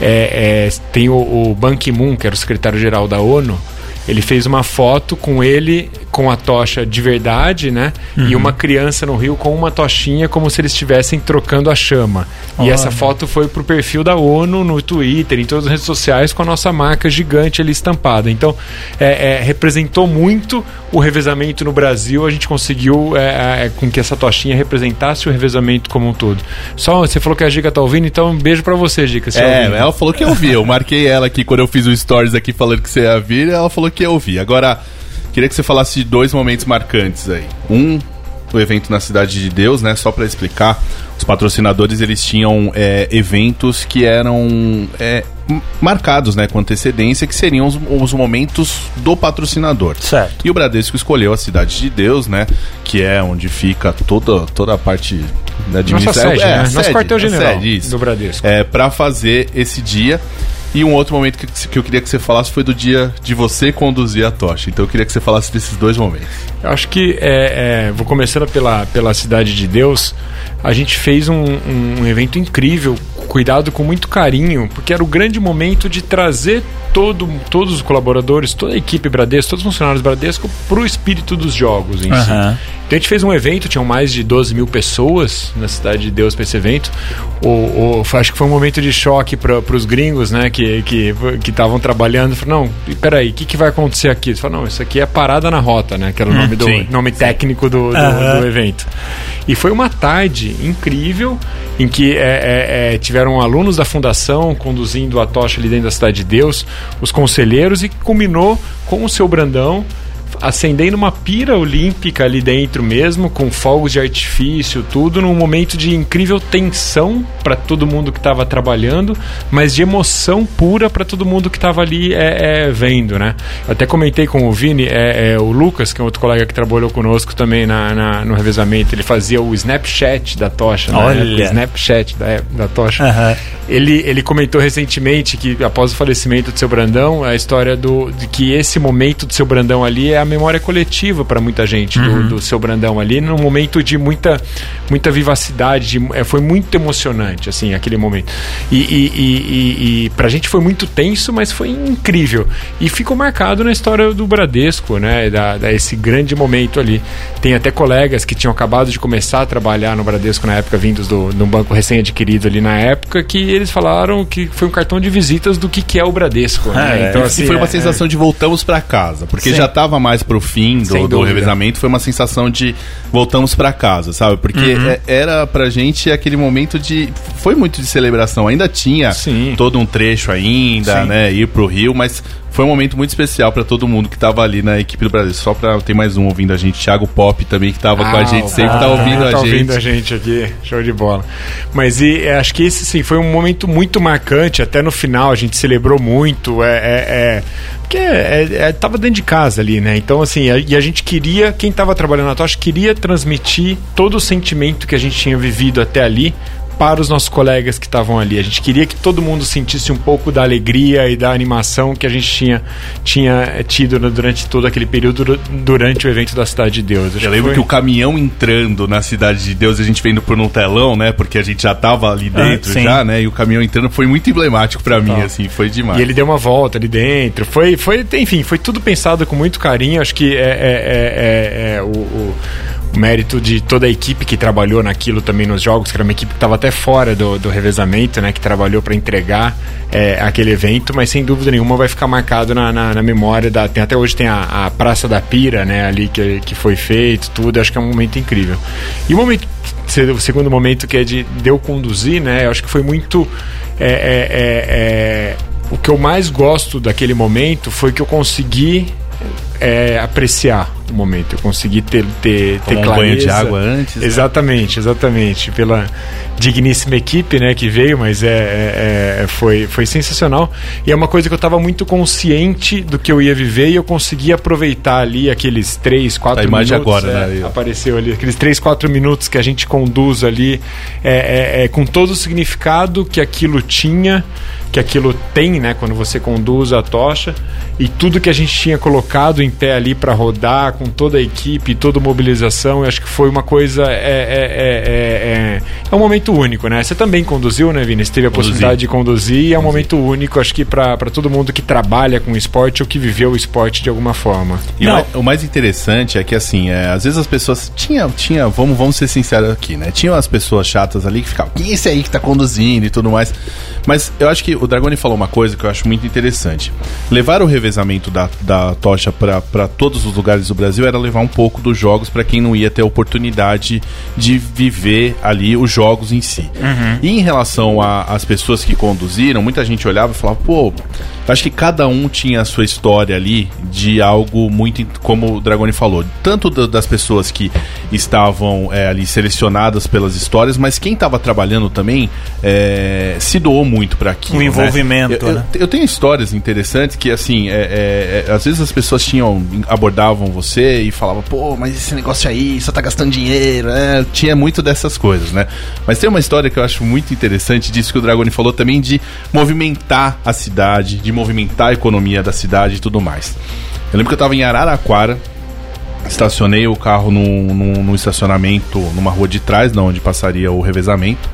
Speaker 4: É, é, tem o, o Ban Ki-moon, que era o secretário-geral da ONU. Ele fez uma foto com ele com a tocha de verdade, né? E uma criança no rio com uma tochinha como se eles estivessem trocando a chama. E essa foto foi pro perfil da ONU no Twitter, em todas as redes sociais, com a nossa marca gigante ali estampada. Então, é, é, representou muito o revezamento no Brasil. A gente conseguiu é, é, com que essa tochinha representasse o revezamento como um todo. Só você falou que a Gica tá ouvindo, então um beijo pra você, Gica. se
Speaker 3: É,
Speaker 4: ouvindo.
Speaker 3: ela falou que ia ouvir. Eu marquei ela aqui quando eu fiz o stories aqui falando que você ia vir, ela falou que ia ouvir. Agora, queria que você falasse de dois momentos marcantes aí. Um, o evento na Cidade de Deus, né? Só pra explicar, os patrocinadores eles tinham é, eventos que eram é, marcados, né, com antecedência, que seriam os, os momentos do patrocinador.
Speaker 2: Certo.
Speaker 3: E o Bradesco escolheu a Cidade de Deus, né? Que é onde fica toda, toda a parte da
Speaker 4: Nossa
Speaker 3: administração.
Speaker 4: sede,
Speaker 3: é,
Speaker 4: né? Nosso
Speaker 3: sede, a
Speaker 4: quartel-general do Bradesco.
Speaker 3: é, para fazer esse dia. E um outro momento que, que eu queria que você falasse foi do dia de você conduzir a tocha. Então eu queria que você falasse desses dois momentos.
Speaker 4: Eu acho que, é, é, vou começando pela, pela Cidade de Deus, a gente fez um, um evento incrível, cuidado com muito carinho, porque era o grande momento de trazer todo, todos os colaboradores, toda a equipe Bradesco, todos os funcionários Bradesco para o espírito dos jogos em si.
Speaker 2: Aham.
Speaker 4: Então a gente fez um evento, tinham mais de 12 mil pessoas na Cidade de Deus para esse evento. O, o- acho que foi um momento de choque para os gringos, né, que que que estavam trabalhando. Falaram, não, peraí, o que, que vai acontecer aqui? Eles falaram, não, isso aqui é parada na rota, né, que era o nome, do, nome técnico do, do,
Speaker 2: Aham.
Speaker 4: do evento. E foi uma tarde incrível em que é, é, é, tiveram alunos da fundação conduzindo a tocha ali dentro da Cidade de Deus, os conselheiros, e culminou com o seu Brandão acendendo uma pira olímpica ali dentro mesmo, com fogos de artifício, tudo, num momento de incrível tensão para todo mundo que estava trabalhando, mas de emoção pura para todo mundo que estava ali é, é, vendo, né? Eu até comentei com o Vini, é, é, o Lucas, que é outro colega que trabalhou conosco também na, na- no revezamento, ele fazia o Snapchat da tocha, né?
Speaker 2: Olha.
Speaker 4: O Snapchat da, da tocha.
Speaker 2: Aham.
Speaker 4: Ele, ele comentou recentemente que após o falecimento do seu Brandão, a história do de que esse momento do seu Brandão ali é a memória coletiva para muita gente do, do seu Brandão ali, num momento de muita muita vivacidade, de- é, foi muito emocionante assim aquele momento. E, e, e, e, pra gente foi muito tenso, mas foi incrível e ficou marcado na história do Bradesco, né? Da, da- esse grande momento ali. Tem até colegas que tinham acabado de começar a trabalhar no Bradesco na época, vindos do, de um banco recém-adquirido ali na época, que eles falaram que foi um cartão de visitas do que, que é o Bradesco. né?
Speaker 2: É,
Speaker 4: então,
Speaker 3: e
Speaker 4: assim,
Speaker 3: foi uma
Speaker 4: é-
Speaker 3: sensação de voltamos pra casa, porque
Speaker 2: Sim.
Speaker 3: já tava mais pro fim do, do revezamento, foi uma sensação de voltamos pra casa, sabe? Porque
Speaker 4: Uhum.
Speaker 3: é- era pra gente aquele momento de foi muito de celebração, ainda tinha
Speaker 4: Sim.
Speaker 3: todo um trecho ainda,
Speaker 2: Sim.
Speaker 3: né, ir pro Rio, mas foi um momento muito especial pra todo mundo que tava ali na equipe do Brasil. Só pra ter mais um ouvindo a gente, Thiago Pop também que tava com a
Speaker 4: Ah,
Speaker 3: gente, sempre tá
Speaker 4: ah,
Speaker 3: ouvindo a
Speaker 4: tá
Speaker 3: gente.
Speaker 4: ouvindo a gente aqui, show de bola. Mas e, é, acho que esse sim foi um momento muito marcante. Até no final a gente celebrou muito. É, é, é- porque é, é- tava dentro de casa ali, né? Então assim, a- e a gente queria, quem tava trabalhando na Tocha queria transmitir todo o sentimento que a gente tinha vivido até ali para os nossos colegas que estavam ali. A gente queria que todo mundo sentisse um pouco da alegria e da animação que a gente tinha, tinha tido durante todo aquele período dur- durante o evento da Cidade de Deus. Acho
Speaker 3: Eu lembro
Speaker 4: foi-
Speaker 3: que o caminhão entrando na Cidade de Deus, a gente vendo por um telão, né? Porque a gente já tava ali dentro
Speaker 2: sim.
Speaker 3: já, né? E o caminhão entrando foi muito emblemático pra mim, assim, foi demais.
Speaker 4: E ele deu uma volta ali dentro. Foi, foi, enfim, foi tudo pensado com muito carinho. Acho que é, é- é- é- é o- o mérito de toda a equipe que trabalhou naquilo também nos jogos, que era uma equipe que estava até fora do, do revezamento, né? Que trabalhou para entregar é, aquele evento, mas sem dúvida nenhuma vai ficar marcado na, na- na memória da. Tem, até hoje tem a, a Praça da Pira, né? Ali que, que foi feito, tudo. Acho que é um momento incrível. E o momento. O segundo momento que é de, de eu conduzir, né? Eu acho que foi muito. é- é- é- é, o que eu mais gosto daquele momento foi que eu consegui é, apreciar o momento. Eu consegui ter, ter, ter
Speaker 3: Tomar um
Speaker 4: clareza.
Speaker 3: banho de água antes, né?
Speaker 4: Exatamente, exatamente. Pela digníssima equipe né, que veio, mas é, é- é- foi, foi sensacional. E é uma coisa que eu estava muito consciente do que eu ia viver e eu consegui aproveitar ali aqueles 3, 4
Speaker 3: A imagem
Speaker 4: minutos.
Speaker 3: agora,
Speaker 4: é,
Speaker 3: né?
Speaker 4: Apareceu ali, aqueles 3, 4 minutos que a gente conduz ali, é, é- é com todo o significado que aquilo tinha, que aquilo tem, né, quando você conduz a tocha, e tudo que a gente tinha colocado em pé ali para rodar, com toda a equipe, toda a mobilização, eu acho que foi uma coisa. É, é, é, é, é- é um momento único, né? Você também conduziu, né, Vini? Você teve a
Speaker 3: Conduzi.
Speaker 4: possibilidade de conduzir, e é um momento único, acho que para todo mundo que trabalha com esporte ou que viveu o esporte de alguma forma.
Speaker 3: E
Speaker 2: Não.
Speaker 3: o, ma- o mais interessante é que, assim, é, às vezes as pessoas. Tinha, tinha vamos, vamos ser sinceros aqui, né? Tinham as pessoas chatas ali que ficavam, quem é esse aí que tá conduzindo e tudo mais. Mas eu acho que o Dragoni falou uma coisa que eu acho muito interessante. Levar o revezamento da, da tocha para todos os lugares do Brasil era levar um pouco dos jogos para quem não ia ter a oportunidade de viver ali os jogos em si. E em relação às pessoas que conduziram, muita gente olhava e falava, pô, acho que cada um tinha a sua história ali de algo muito, como o Dragoni falou, tanto da- das pessoas que estavam é, ali selecionadas pelas histórias, mas quem estava trabalhando também é, se doou muito para aquilo.
Speaker 2: O
Speaker 3: né?
Speaker 2: envolvimento,
Speaker 3: Eu, eu-
Speaker 2: né?
Speaker 3: eu tenho histórias interessantes que, assim, é, às vezes as pessoas tinham, abordavam você e falavam, pô, mas esse negócio aí, só tá gastando dinheiro, né? Tinha muito dessas coisas, né? Mas tem uma história que eu acho muito interessante disso que o Dragoni falou também, de movimentar a cidade, de movimentar a economia da cidade e tudo mais. Eu lembro que eu tava em Araraquara, estacionei o carro num estacionamento, numa rua de trás, da onde passaria o revezamento.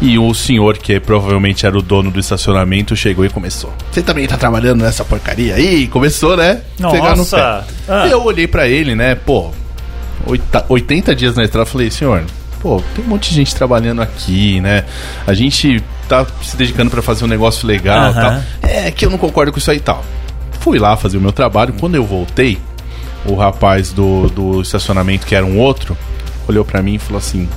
Speaker 3: E o senhor, que provavelmente era o dono do estacionamento, chegou e começou. Você também tá trabalhando nessa porcaria aí? Começou, né? No
Speaker 2: Nossa!
Speaker 3: pé.
Speaker 2: Ah.
Speaker 3: Eu olhei pra ele, né? Pô, oita- 80 dias na estrada, falei, senhor, pô, tem um monte de gente trabalhando aqui, né? A gente tá se dedicando pra fazer um negócio legal e
Speaker 2: Aham.
Speaker 3: tal. É que eu não concordo com isso aí e tal. Fui lá fazer o meu trabalho. Quando eu voltei, o rapaz do, do estacionamento, que era um outro, olhou pra mim e falou assim: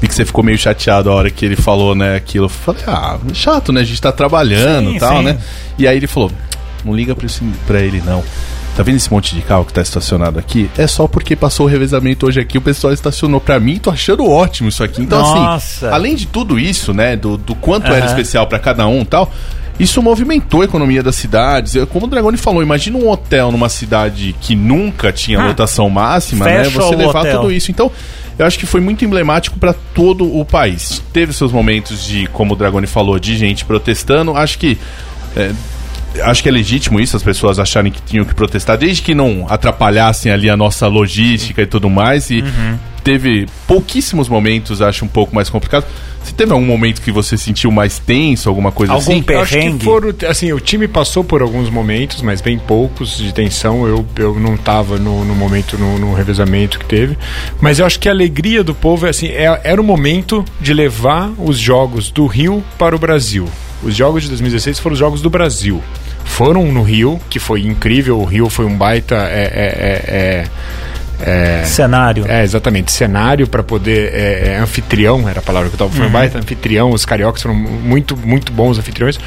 Speaker 3: Vi que você ficou meio chateado a hora que ele falou, né, aquilo. Eu falei, ah, chato, né? A gente tá trabalhando e tal,
Speaker 2: sim.
Speaker 3: né? E aí ele falou: Não liga pra, esse, pra ele, não. tá vendo esse monte de carro que tá estacionado aqui? É só porque passou o revezamento hoje aqui, o pessoal estacionou pra mim, tô achando ótimo isso aqui. Então,
Speaker 2: Nossa.
Speaker 3: assim, além de tudo isso, né, do, do quanto era
Speaker 2: Aham.
Speaker 3: especial pra cada um e tal, isso movimentou a economia das cidades. Eu- Como o Dragoni falou, imagina um hotel numa cidade que nunca tinha
Speaker 2: Ah,
Speaker 3: lotação máxima, né? Você levar
Speaker 2: hotel.
Speaker 3: tudo isso. Então, eu acho que foi muito emblemático para todo o país. Teve seus momentos de, como o Dragoni falou, de gente protestando. Acho que é, acho que é legítimo isso, as pessoas acharem que tinham que protestar, desde que não atrapalhassem ali a nossa logística e tudo mais. E
Speaker 2: Uhum.
Speaker 3: teve pouquíssimos momentos, acho um pouco mais complicado. Se teve algum momento que você sentiu mais tenso, alguma coisa
Speaker 2: Algum
Speaker 3: assim?
Speaker 2: pe-
Speaker 4: Eu acho que
Speaker 2: Perrengue.
Speaker 4: foram, assim, o time passou por alguns momentos, mas bem poucos de tensão. Eu, eu não estava no, no momento, no, no revezamento que teve. Mas eu acho que a alegria do povo é assim, é- era o momento de levar os jogos do Rio para o Brasil. Os jogos de 2016 foram os jogos do Brasil. Foram no Rio, que foi incrível. O Rio foi um baita. é- é- é- é- é,
Speaker 2: Cenário.
Speaker 4: é, exatamente. Cenário para poder. É, é, anfitrião, era a palavra que eu tava falando. Baita anfitrião. Os cariocas foram muito, muito bons anfitriões.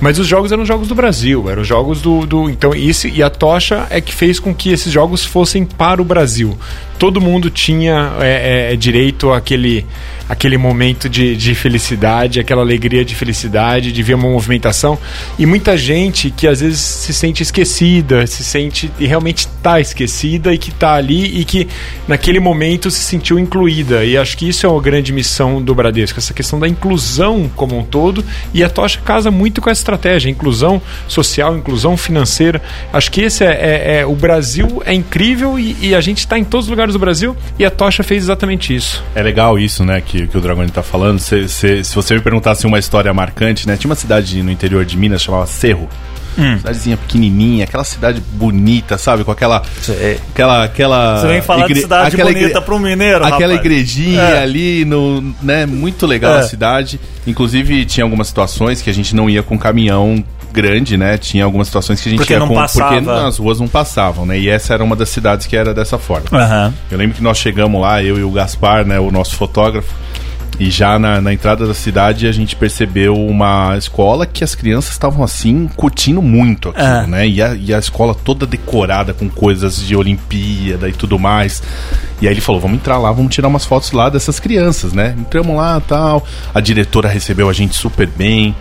Speaker 4: Mas os jogos eram jogos do Brasil. Eram jogos do. do então, isso, e a tocha é que fez com que esses jogos fossem para o Brasil. Todo mundo tinha é, é, direito àquele, àquele momento de, de felicidade, aquela alegria de felicidade, de ver uma movimentação. E muita gente que às vezes se sente esquecida, se sente e realmente está esquecida e que está ali e que naquele momento se sentiu incluída. E acho que isso é uma grande missão do Bradesco, essa questão da inclusão como um todo. E a Tocha casa muito com essa estratégia, inclusão social, inclusão financeira. Acho que esse é, é- é- o Brasil é incrível e, e a gente está em todos os lugares do Brasil e a Tocha fez exatamente isso.
Speaker 3: É legal isso, né, que, que o Dragoni tá falando. Se, se, se você me perguntasse uma história marcante, né? Tinha uma cidade no interior de Minas chamada Cerro.
Speaker 2: Hum.
Speaker 3: Cidadezinha pequenininha, aquela cidade bonita, sabe? Com aquela.
Speaker 2: Sei.
Speaker 3: Aquela. aquela
Speaker 2: Você vem falar de
Speaker 3: igre-
Speaker 2: cidade
Speaker 3: aquela
Speaker 2: bonita
Speaker 3: igre-
Speaker 2: pro mineiro,
Speaker 3: Aquela
Speaker 2: rapaz.
Speaker 3: igrejinha
Speaker 2: É.
Speaker 3: ali, no, né? Muito legal
Speaker 2: É.
Speaker 3: a cidade. Inclusive, tinha algumas situações que a gente não ia com caminhão grande, né? Tinha algumas situações que a gente
Speaker 2: Porque
Speaker 3: ia
Speaker 2: não
Speaker 3: com.
Speaker 2: passava.
Speaker 3: Porque as ruas não passavam, né? E essa era uma das cidades que era dessa forma.
Speaker 2: Aham.
Speaker 3: Eu lembro que nós chegamos lá, eu e o Gaspar, né, o nosso fotógrafo, e já na, na entrada da cidade a gente percebeu uma escola que as crianças estavam assim, curtindo muito aquilo,
Speaker 2: Ah.
Speaker 3: né? E a, e a escola toda decorada com coisas de Olimpíada e tudo mais. E aí ele falou: vamos entrar lá, vamos tirar umas fotos lá dessas crianças, né? Entramos lá tal. A diretora recebeu a gente super bem.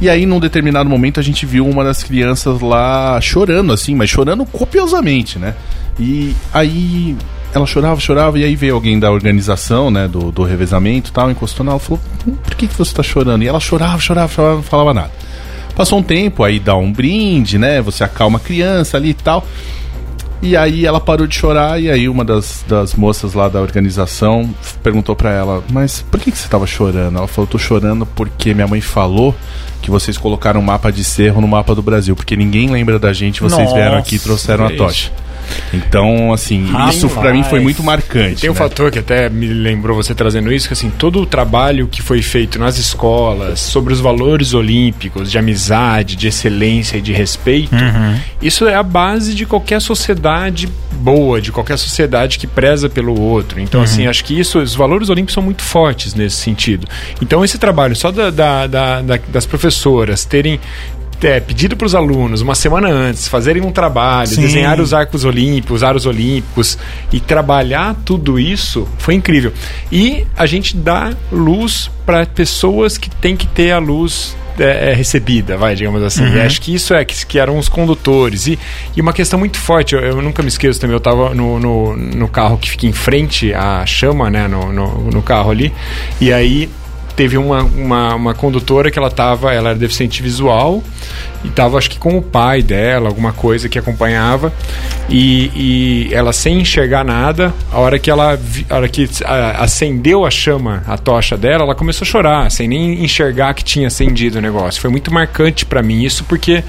Speaker 3: E aí, num determinado momento, a gente viu uma das crianças lá chorando, assim, mas chorando copiosamente, né? E aí ela chorava, chorava, e aí veio alguém da organização, né, do, do revezamento tal, encostou nela e falou: "Hum, por que, que você tá chorando? E ela chorava, chorava, chorava, não falava nada. Passou um tempo, aí dá um brinde, né? Você acalma a criança ali e tal. E aí ela parou de chorar e aí uma das, das moças lá da organização perguntou pra ela, mas por que, que você tava chorando? Ela falou, tô chorando porque minha mãe falou que vocês colocaram um mapa de cerro no mapa do Brasil, porque ninguém lembra da gente, vocês
Speaker 2: Nossa,
Speaker 3: vieram aqui e trouxeram a tocha. Então, assim,
Speaker 2: Rapaz.
Speaker 3: isso pra mim foi muito marcante.
Speaker 4: Tem um
Speaker 3: né?
Speaker 4: fator que até me lembrou você trazendo isso, que assim, todo o trabalho que foi feito nas escolas sobre os valores olímpicos, de amizade, de excelência e de respeito, isso é a base de qualquer sociedade boa, de qualquer sociedade que preza pelo outro. Então, assim, acho que isso, os valores olímpicos são muito fortes nesse sentido. Então, esse trabalho só da- da- da- das professoras terem é, pedido para os alunos uma semana antes fazerem um trabalho,
Speaker 2: Sim.
Speaker 4: desenhar os arcos olímpicos, os aros olímpicos e trabalhar tudo isso foi incrível. E a gente dá luz para pessoas que têm que ter a luz é, é, recebida, vai, digamos assim.
Speaker 2: Uhum.
Speaker 4: Acho que isso é que, que eram os condutores. E, e uma questão muito forte, eu, eu nunca me esqueço também, eu estava no, no, no carro que fica em frente à chama, né, no, no, no carro ali, e aí teve uma, uma, uma condutora que ela tava, ela era deficiente visual e tava acho que com o pai dela, alguma coisa que acompanhava e, e ela sem enxergar nada, a hora que ela a hora que acendeu a chama, a tocha dela, ela começou a chorar, sem nem enxergar que tinha acendido o negócio. Foi muito marcante para mim isso porque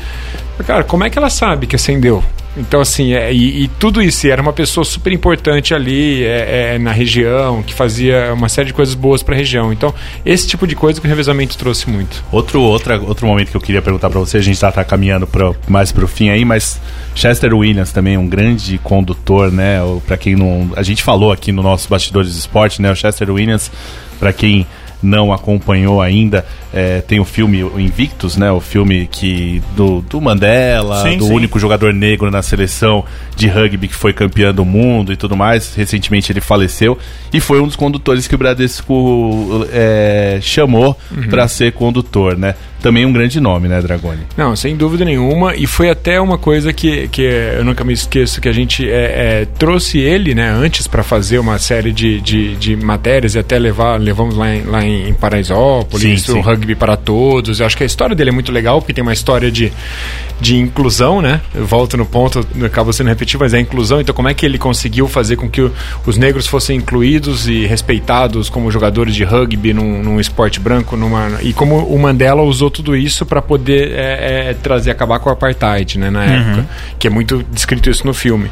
Speaker 4: cara, como é que ela sabe que acendeu? Então, assim, é, e, e tudo isso, e era uma pessoa super importante ali é, é, na região, que fazia uma série de coisas boas para a região. Então, esse tipo de coisa que o revezamento trouxe muito.
Speaker 3: Outro, outra, outro momento que eu queria perguntar pra você, a gente tá, tá caminhando pro, mais pro fim aí, mas Chester Williams também, um grande condutor, né? O- Pra quem não. A gente falou aqui no nosso Bastidores de Esporte, né? O Chester Williams, pra quem não acompanhou ainda, é, tem o filme Invictus, né? O filme que do, do Mandela,
Speaker 2: Sim,
Speaker 3: do
Speaker 2: sim.
Speaker 3: único jogador negro na seleção de rugby que foi campeão do mundo e tudo mais. Recentemente ele faleceu e foi um dos condutores que o Bradesco é, chamou
Speaker 2: Uhum.
Speaker 3: pra ser condutor, né? Também um grande nome, né, Dragoni?
Speaker 4: Não, sem dúvida nenhuma. E foi até uma coisa que, que eu nunca me esqueço, que a gente é, é, trouxe ele né, antes para fazer uma série de, de, de matérias e até levar, levamos lá em, lá em Paraisópolis,
Speaker 3: Sim,
Speaker 4: o. rugby para todos. Eu acho que a história dele é muito legal, porque tem uma história de, de inclusão, né? Eu volto no ponto, acabo sendo repetido, mas é a inclusão. Então, como é que ele conseguiu fazer com que os negros fossem incluídos e respeitados como jogadores de rugby num, num esporte branco? Numa, e como o Mandela usou tudo isso para poder é, é, trazer, acabar com o apartheid, né? Na época. Que é muito descrito isso no filme.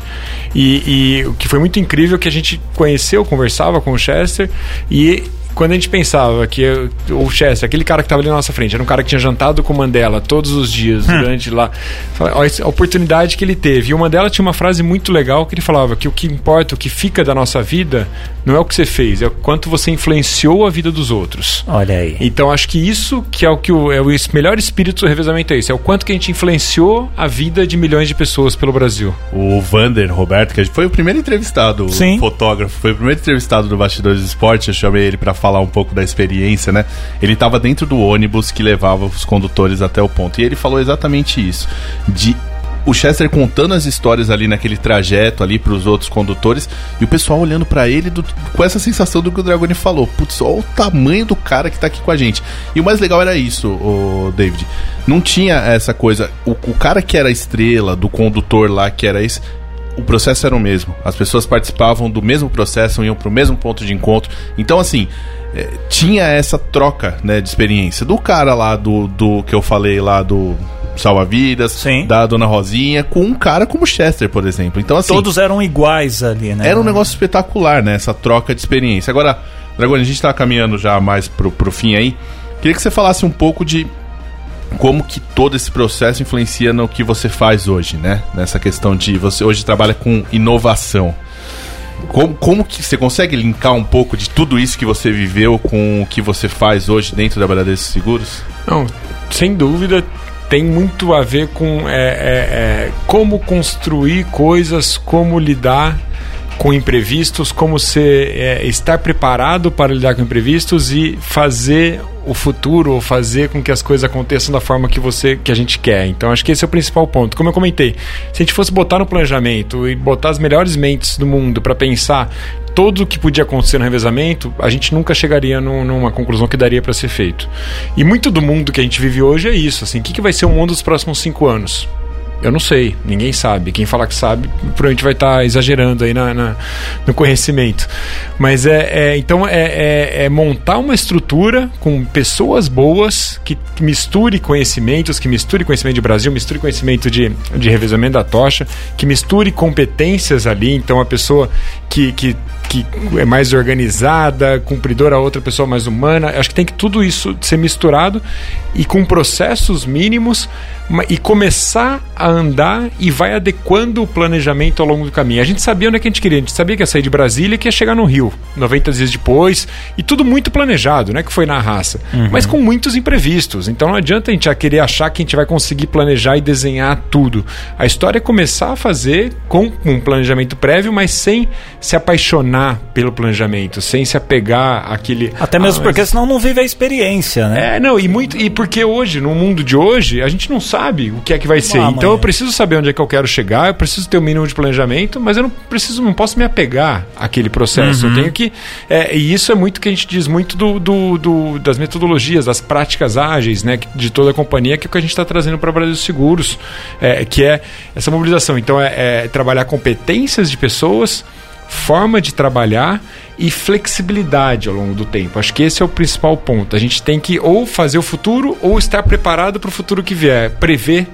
Speaker 4: E, e o que foi muito incrível é que a gente conheceu, conversava com o Chester e quando a gente pensava que o Chester, aquele cara que estava ali na nossa frente, era um cara que tinha jantado com o Mandela todos os dias durante lá, a oportunidade que ele teve. E o Mandela tinha uma frase muito legal que ele falava que o que importa, o que fica da nossa vida, não é o que você fez, é o quanto você influenciou a vida dos outros.
Speaker 2: Olha aí.
Speaker 4: Então acho que isso que é o que o, é o melhor espírito do revezamento é isso, é o quanto que a gente influenciou a vida de milhões de pessoas pelo Brasil.
Speaker 3: O Vander Roberto, que foi o primeiro entrevistado,
Speaker 2: Sim.
Speaker 3: o fotógrafo, foi o primeiro entrevistado do Bastidores do Esporte, eu chamei ele pra falar um pouco da experiência, né? Ele tava dentro do ônibus que levava os condutores até o ponto. E ele falou exatamente isso, de o Chester contando as histórias ali naquele trajeto ali pros outros condutores e o pessoal olhando pra ele do- com essa sensação do que o Dragoni falou. Putz, olha o tamanho do cara que tá aqui com a gente. E o mais legal era isso, o David. Não tinha essa coisa. O, o cara que era a estrela, do condutor lá, que era esse. O processo era o mesmo. As pessoas participavam do mesmo processo, iam pro mesmo ponto de encontro. Então, assim, é, tinha essa troca né, de experiência. Do cara lá do, do que eu falei lá do Salva-Vidas, da Dona Rosinha, com um cara como Chester, por exemplo. Então, assim,
Speaker 2: Todos eram iguais ali, né?
Speaker 3: era um negócio espetacular, né? Essa troca de experiência. Agora, Dragone, a gente tá caminhando já mais pro, pro fim aí. Queria que você falasse um pouco de como que todo esse processo influencia no que você faz hoje, né? Nessa questão de você hoje trabalha com inovação. Como, como que você consegue linkar um pouco de tudo isso que você viveu com o que você faz hoje dentro da Bradesco Seguros?
Speaker 4: Não, sem dúvida tem muito a ver com é, é, é, como construir coisas, como lidar com imprevistos, como ser, é, estar preparado para lidar com imprevistos e fazer o futuro ou fazer com que as coisas aconteçam da forma que você que a gente quer. Então acho que esse é o principal ponto. Como eu comentei, se a gente fosse botar no planejamento e botar as melhores mentes do mundo para pensar tudo o que podia acontecer no revezamento, a gente nunca chegaria num- numa conclusão que daria para ser feito. E muito do mundo que a gente vive hoje é isso. Assim, o que, que vai ser o mundo dos próximos cinco anos? Eu não sei, ninguém sabe. Quem falar que sabe, provavelmente vai estar exagerando aí na, na- no conhecimento. Mas é, é- então é, é- é montar uma estrutura com pessoas boas que misture conhecimentos, que misture conhecimento de Brasil, misture conhecimento de, de revezamento da tocha, que misture competências ali. Então a pessoa que, que, que é mais organizada, cumpridora, a outra pessoa mais humana. Acho que tem que tudo isso ser misturado e com processos mínimos e começar a andar e vai adequando o planejamento ao longo do caminho. A gente sabia onde é que a gente queria, a gente sabia que ia sair de Brasília e que ia chegar no Rio, 90 dias depois, e tudo muito planejado, né? Que foi na raça, mas com muitos imprevistos. Então não adianta a gente querer achar que a gente vai conseguir planejar e desenhar tudo. A história é começar a fazer com um planejamento prévio, mas sem se apaixonar pelo planejamento, sem se apegar àquele.
Speaker 2: Até mesmo
Speaker 4: Ah,
Speaker 2: porque
Speaker 4: mas-
Speaker 2: senão não vive a experiência, né?
Speaker 4: é, não, e muito e porque hoje, no mundo de hoje, a gente não sabe o que é que vai ser.
Speaker 2: Ah,
Speaker 4: então eu preciso saber onde é que eu quero chegar, eu preciso ter o mínimo de planejamento, mas eu não preciso, não posso me apegar àquele processo. Eu tenho que. é, e isso é muito que a gente diz muito do, do- do- das metodologias, das práticas ágeis, né? De toda a companhia, que é o que a gente está trazendo para o Brasil Seguros, é, que é essa mobilização. Então é, é trabalhar competências de pessoas forma de trabalhar e flexibilidade ao longo do tempo. Acho que esse é o principal ponto. A gente tem que ou fazer o futuro ou estar preparado para o futuro que vier, prever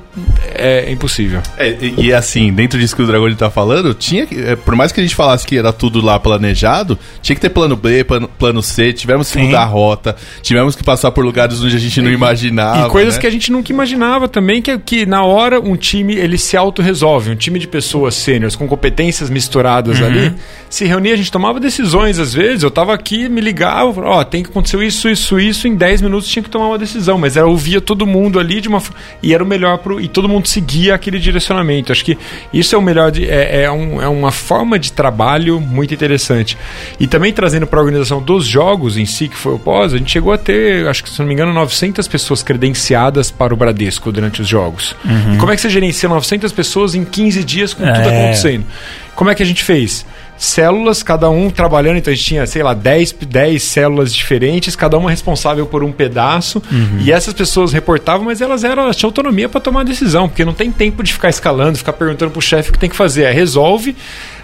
Speaker 4: é impossível.
Speaker 3: É, e, e assim, dentro disso que o Dragoni tá falando, tinha que, é, por mais que a gente falasse que era tudo lá planejado, tinha que ter plano B, plano, plano C, tivemos que
Speaker 2: Sim.
Speaker 3: mudar a rota, tivemos que passar por lugares onde a gente não imaginava.
Speaker 4: E coisas
Speaker 3: né?
Speaker 4: que a gente nunca imaginava também, que, que na hora um time ele se auto-resolve. Um time de pessoas sêniores com competências misturadas
Speaker 2: Uhum.
Speaker 4: ali, se reunia, a gente tomava decisões às vezes. Eu tava aqui, me ligava, ó, tem que acontecer isso, isso, isso, em 10 minutos tinha que tomar uma decisão. Mas era ouvia todo mundo ali de uma e era o melhor pro, e todo mundo seguia aquele direcionamento. Acho que isso é o melhor de, é, é, um- é uma forma de trabalho muito interessante. E também trazendo para a organização dos jogos em si, que foi o pós, a gente chegou a ter, acho que se não me engano, 900 pessoas credenciadas para o Bradesco durante os jogos. E como é que você gerencia 900 pessoas em 15 dias com tudo
Speaker 2: É.
Speaker 4: acontecendo? Como é que a gente fez? Células, cada um trabalhando, então a gente tinha, sei lá, 10, 10 células diferentes, cada uma responsável por um pedaço. E essas pessoas reportavam, mas elas eram, elas tinham autonomia para tomar decisão, porque não tem tempo de ficar escalando, ficar perguntando pro chefe o que tem que fazer. É resolve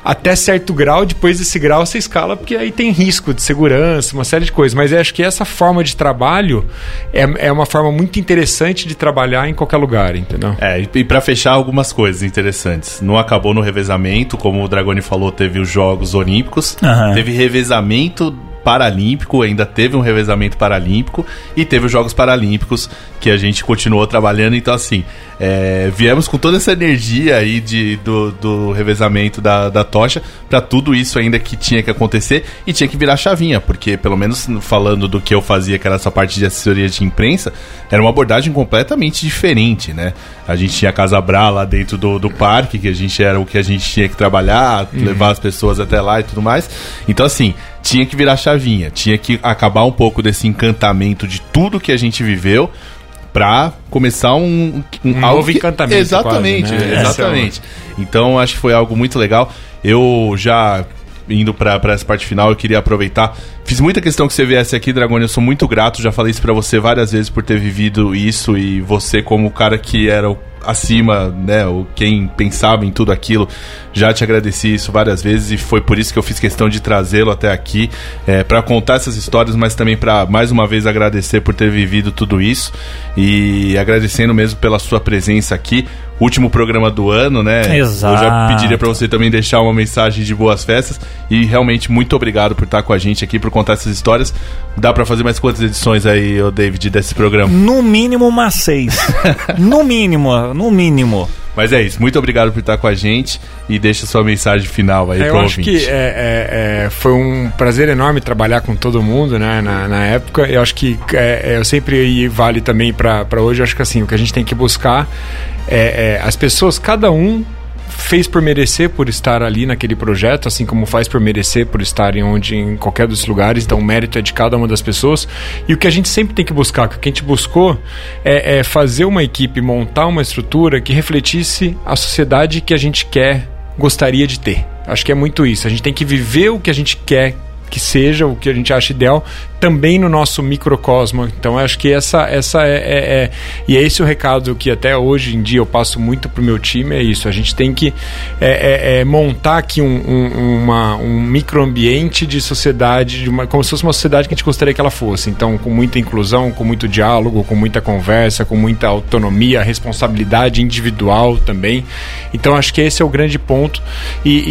Speaker 4: até certo grau, depois desse grau você escala, porque aí tem risco de segurança, uma série de coisas. Mas eu acho que essa forma de trabalho é, é uma forma muito interessante de trabalhar em qualquer lugar, entendeu?
Speaker 3: É, e, pra fechar algumas coisas interessantes. Não acabou no revezamento, como o Dragoni falou, teve os Jogos Olímpicos,
Speaker 2: Aham.
Speaker 3: teve revezamento paralímpico, ainda teve um revezamento paralímpico e teve os Jogos Paralímpicos que a gente continuou trabalhando. Então, assim, é, viemos com toda essa energia aí de, do, do revezamento da, da tocha pra tudo isso ainda que tinha que acontecer e tinha que virar chavinha, porque pelo menos falando do que eu fazia, que era essa parte de assessoria de imprensa, era uma abordagem completamente diferente, né? A gente tinha a Casa Bra lá dentro do, do parque, que a gente era o que a gente tinha que trabalhar, levar as pessoas até lá e tudo mais. Então, assim, tinha que virar chavinha, tinha que acabar um pouco desse encantamento de tudo que a gente viveu pra começar um,
Speaker 4: Um
Speaker 3: algo
Speaker 4: novo
Speaker 3: que-
Speaker 4: encantamento
Speaker 3: Exatamente,
Speaker 4: quase, né?
Speaker 3: exatamente. Então acho que foi algo muito legal. Eu já indo pra essa parte final, eu queria aproveitar. Fiz muita questão que você viesse aqui, Dragone. Eu sou muito grato. Já falei isso pra você várias vezes por ter vivido isso e você como o cara que era o acima, né, o quem pensava em tudo aquilo, já te agradeci isso várias vezes e foi por isso que eu fiz questão de trazê-lo até aqui é, para contar essas histórias, mas também para mais uma vez agradecer por ter vivido tudo isso e agradecendo mesmo pela sua presença aqui. Último programa do ano, né?
Speaker 2: Exato.
Speaker 3: Eu já pediria para você também deixar uma mensagem de boas festas e realmente muito obrigado por estar com a gente aqui por contar essas histórias. Dá para fazer mais quantas edições aí, ô David, desse programa?
Speaker 2: No mínimo umas seis. no mínimo, no mínimo.
Speaker 3: Mas é isso, muito obrigado por estar com a gente e deixa sua mensagem final aí
Speaker 4: É,
Speaker 3: pro
Speaker 4: eu acho
Speaker 3: ouvinte.
Speaker 4: que é, é, é, foi um prazer enorme trabalhar com todo mundo né, na, na época. Eu acho que é, é, eu sempre e vale também para hoje. Eu acho que assim, o que a gente tem que buscar é as pessoas, cada um fez por merecer por estar ali naquele projeto, assim como faz por merecer por estar em onde em qualquer dos lugares. Então o mérito é de cada uma das pessoas. E o que a gente sempre tem que buscar, que a gente buscou é, é fazer uma equipe, montar uma estrutura que refletisse a sociedade que a gente quer, gostaria de ter. Acho que é muito isso. A gente tem que viver o que a gente quer que seja, o que a gente acha ideal, também no nosso microcosmo. Então, acho que essa, essa é, é- é- E é esse o recado que até hoje em dia eu passo muito pro meu time: é isso. A gente tem que é, é- é montar aqui um, um, uma- um microambiente de sociedade, de uma, como se fosse uma sociedade que a gente gostaria que ela fosse. Então, com muita inclusão, com muito diálogo, com muita conversa, com muita autonomia, responsabilidade individual também. Então, acho que esse é o grande ponto e, e-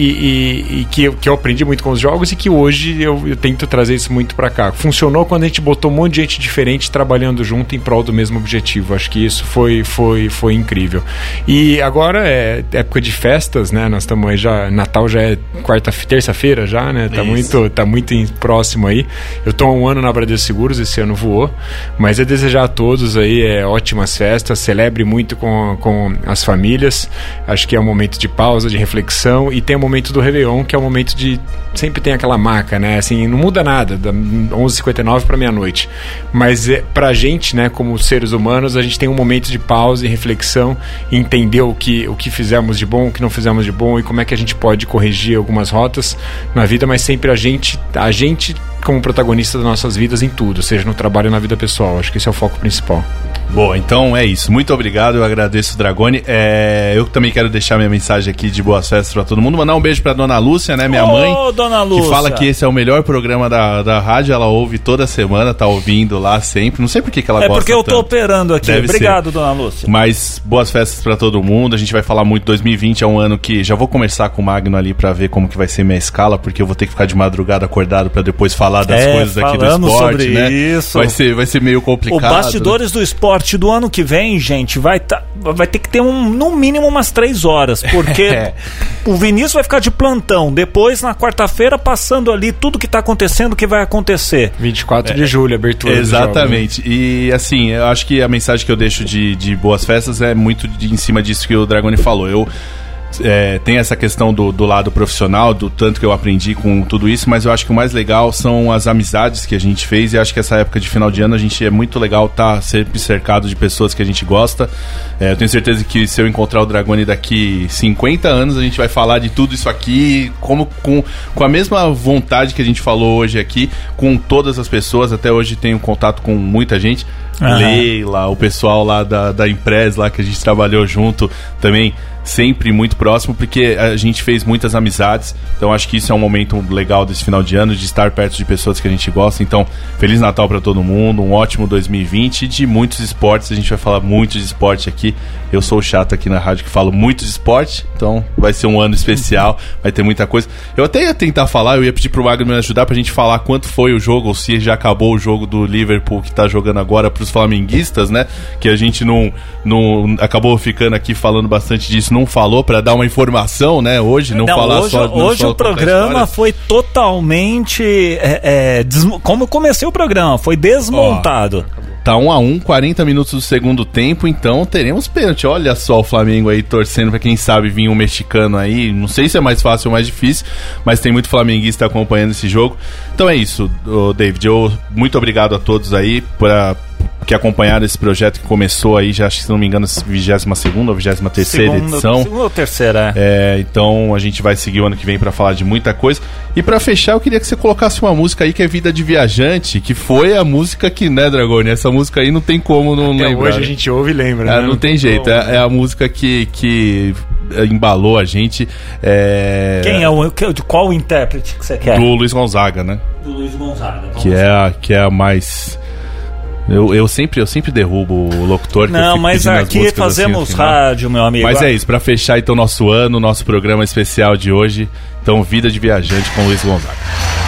Speaker 4: e- e que, eu, que eu aprendi muito com os jogos e que hoje eu, eu tento trazer isso muito para cá funcionou quando a gente botou um monte de gente diferente trabalhando junto em prol do mesmo objetivo. Acho que isso foi, foi, foi incrível. E agora é época de festas, né? Nós estamos aí já. Natal já é quarta, terça-feira já, né? Tá
Speaker 3: isso.
Speaker 4: muito, tá muito próximo aí. Eu tô há um ano na Bradesco Seguros, esse ano voou. Mas é desejar a todos aí é, ótimas festas, celebre muito com, com as famílias. Acho que é um momento de pausa, de reflexão. E tem o momento do Réveillon, que é o momento de. Sempre tem aquela maca né? Assim, não muda nada. 11 59 para meia-noite. Mas é, para a gente, né, como seres humanos, a gente tem um momento de pausa e reflexão, entender o que, o que fizemos de bom, o que não fizemos de bom e como é que a gente pode corrigir algumas rotas na vida, mas sempre a gente, a gente como protagonista das nossas vidas em tudo, seja no trabalho ou na vida pessoal. Acho que esse é o foco principal.
Speaker 3: Boa, então é isso. Muito obrigado, eu agradeço o Dragone. É, eu também quero deixar minha mensagem aqui de boas festas pra todo mundo. Mandar um beijo pra dona Lúcia, né, minha
Speaker 2: Ô,
Speaker 3: mãe.
Speaker 2: dona Lúcia.
Speaker 3: Que fala que esse é o melhor programa da, da rádio. Ela ouve toda semana, tá ouvindo lá sempre. Não sei por que, que ela
Speaker 2: É
Speaker 3: gosta
Speaker 2: porque eu tô
Speaker 3: tanto.
Speaker 2: operando aqui.
Speaker 3: Deve
Speaker 2: Obrigado, dona Lúcia.
Speaker 3: Mas boas festas pra todo mundo. A gente vai falar muito. 2020 é um ano que já vou conversar com o Magno ali pra ver como que vai ser minha escala, porque eu vou ter que ficar de madrugada acordado pra depois falar das
Speaker 2: É,
Speaker 3: coisas aqui do esporte,
Speaker 2: sobre
Speaker 3: né?
Speaker 2: isso.
Speaker 3: Vai ser, vai ser meio
Speaker 2: O
Speaker 3: complicado. né?
Speaker 2: Bastidores do Esporte do ano que vem, gente, vai, tá, vai ter que ter um, no mínimo umas três horas, porque
Speaker 3: É.
Speaker 2: o Vinícius vai ficar de plantão. Depois, na quarta-feira, passando ali tudo que tá acontecendo, o que vai acontecer.
Speaker 4: 24 de julho, abertura.
Speaker 3: Exatamente. E assim, eu acho que a mensagem que eu deixo de, de boas festas é muito de- em cima disso que o Dragone falou. Eu é, tenho essa questão do, do lado profissional, do tanto que eu aprendi com tudo isso, mas eu acho que o mais legal são as amizades que a gente fez e acho que essa época de final de ano a gente é muito legal estar sempre cercado de pessoas que a gente gosta. É, eu tenho certeza que se eu encontrar o Dragone daqui 50 anos, a gente vai falar de tudo isso aqui, como com, com a mesma vontade que a gente falou hoje aqui, com todas as pessoas. Até hoje tenho contato com muita gente.
Speaker 2: Aham.
Speaker 3: Leila, o pessoal lá da, da Impress, lá que a gente trabalhou junto, também sempre muito próximo, porque a gente fez muitas amizades. Então acho que isso é um momento legal desse final de ano, de estar perto de pessoas que a gente gosta. Então, Feliz Natal para todo mundo, um ótimo 2020 e de muitos esportes. A gente vai falar muito de esporte aqui. Eu sou chato aqui na rádio que falo muito de esporte, então vai ser um ano especial, vai ter muita coisa. Eu até ia tentar falar, eu ia pedir pro Magno me ajudar pra gente falar quanto foi o jogo, ou se já acabou o jogo do Liverpool que tá jogando agora pros flamenguistas, né? Que a gente não, não acabou ficando aqui falando bastante disso, não falou pra dar uma informação, né? Hoje, não, falar
Speaker 2: hoje,
Speaker 3: só não
Speaker 2: hoje
Speaker 3: só
Speaker 2: o programa foi totalmente. é, é, desmo- como comecei o programa, foi desmontado.
Speaker 3: Tá 1 a 1 40 minutos do segundo tempo, então teremos pênalti. Olha só o Flamengo aí torcendo pra quem sabe vir um mexicano aí. Não sei se é mais fácil ou mais difícil, mas tem muito flamenguista acompanhando esse jogo. Então é isso, David. Eu, muito obrigado a todos aí por que acompanharam esse projeto que começou aí, já acho que se não me engano, 22 ou 23 edição.
Speaker 2: Segunda ou terceira, é.
Speaker 3: É, então a gente vai seguir o ano que vem pra falar de muita coisa. E pra fechar, eu queria que você colocasse uma música aí que é Vida de Viajante, que foi a música que, né, Dragone? Essa música aí não tem como não
Speaker 4: Até
Speaker 3: lembrar.
Speaker 4: hoje a gente ouve e lembra.
Speaker 3: É,
Speaker 4: né?
Speaker 3: não tem jeito, é, é a música que, que embalou a gente. É,
Speaker 2: Quem é o. que- De qual intérprete que você quer?
Speaker 3: Do Luiz Gonzaga, né?
Speaker 2: Do Luiz Gonzaga. Vamos
Speaker 3: Que é a, que é a mais. Eu, eu, sempre, eu sempre derrubo o locutor.
Speaker 2: Não, mas aqui
Speaker 3: assim
Speaker 2: fazemos
Speaker 3: final.
Speaker 2: rádio, meu amigo.
Speaker 3: Mas é isso, pra fechar então nosso ano, nosso programa especial de hoje. Então, Vida de Viajante com Luiz Gonzaga.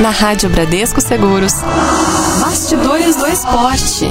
Speaker 1: Na Rádio Bradesco Seguros. Bastidores do Esporte.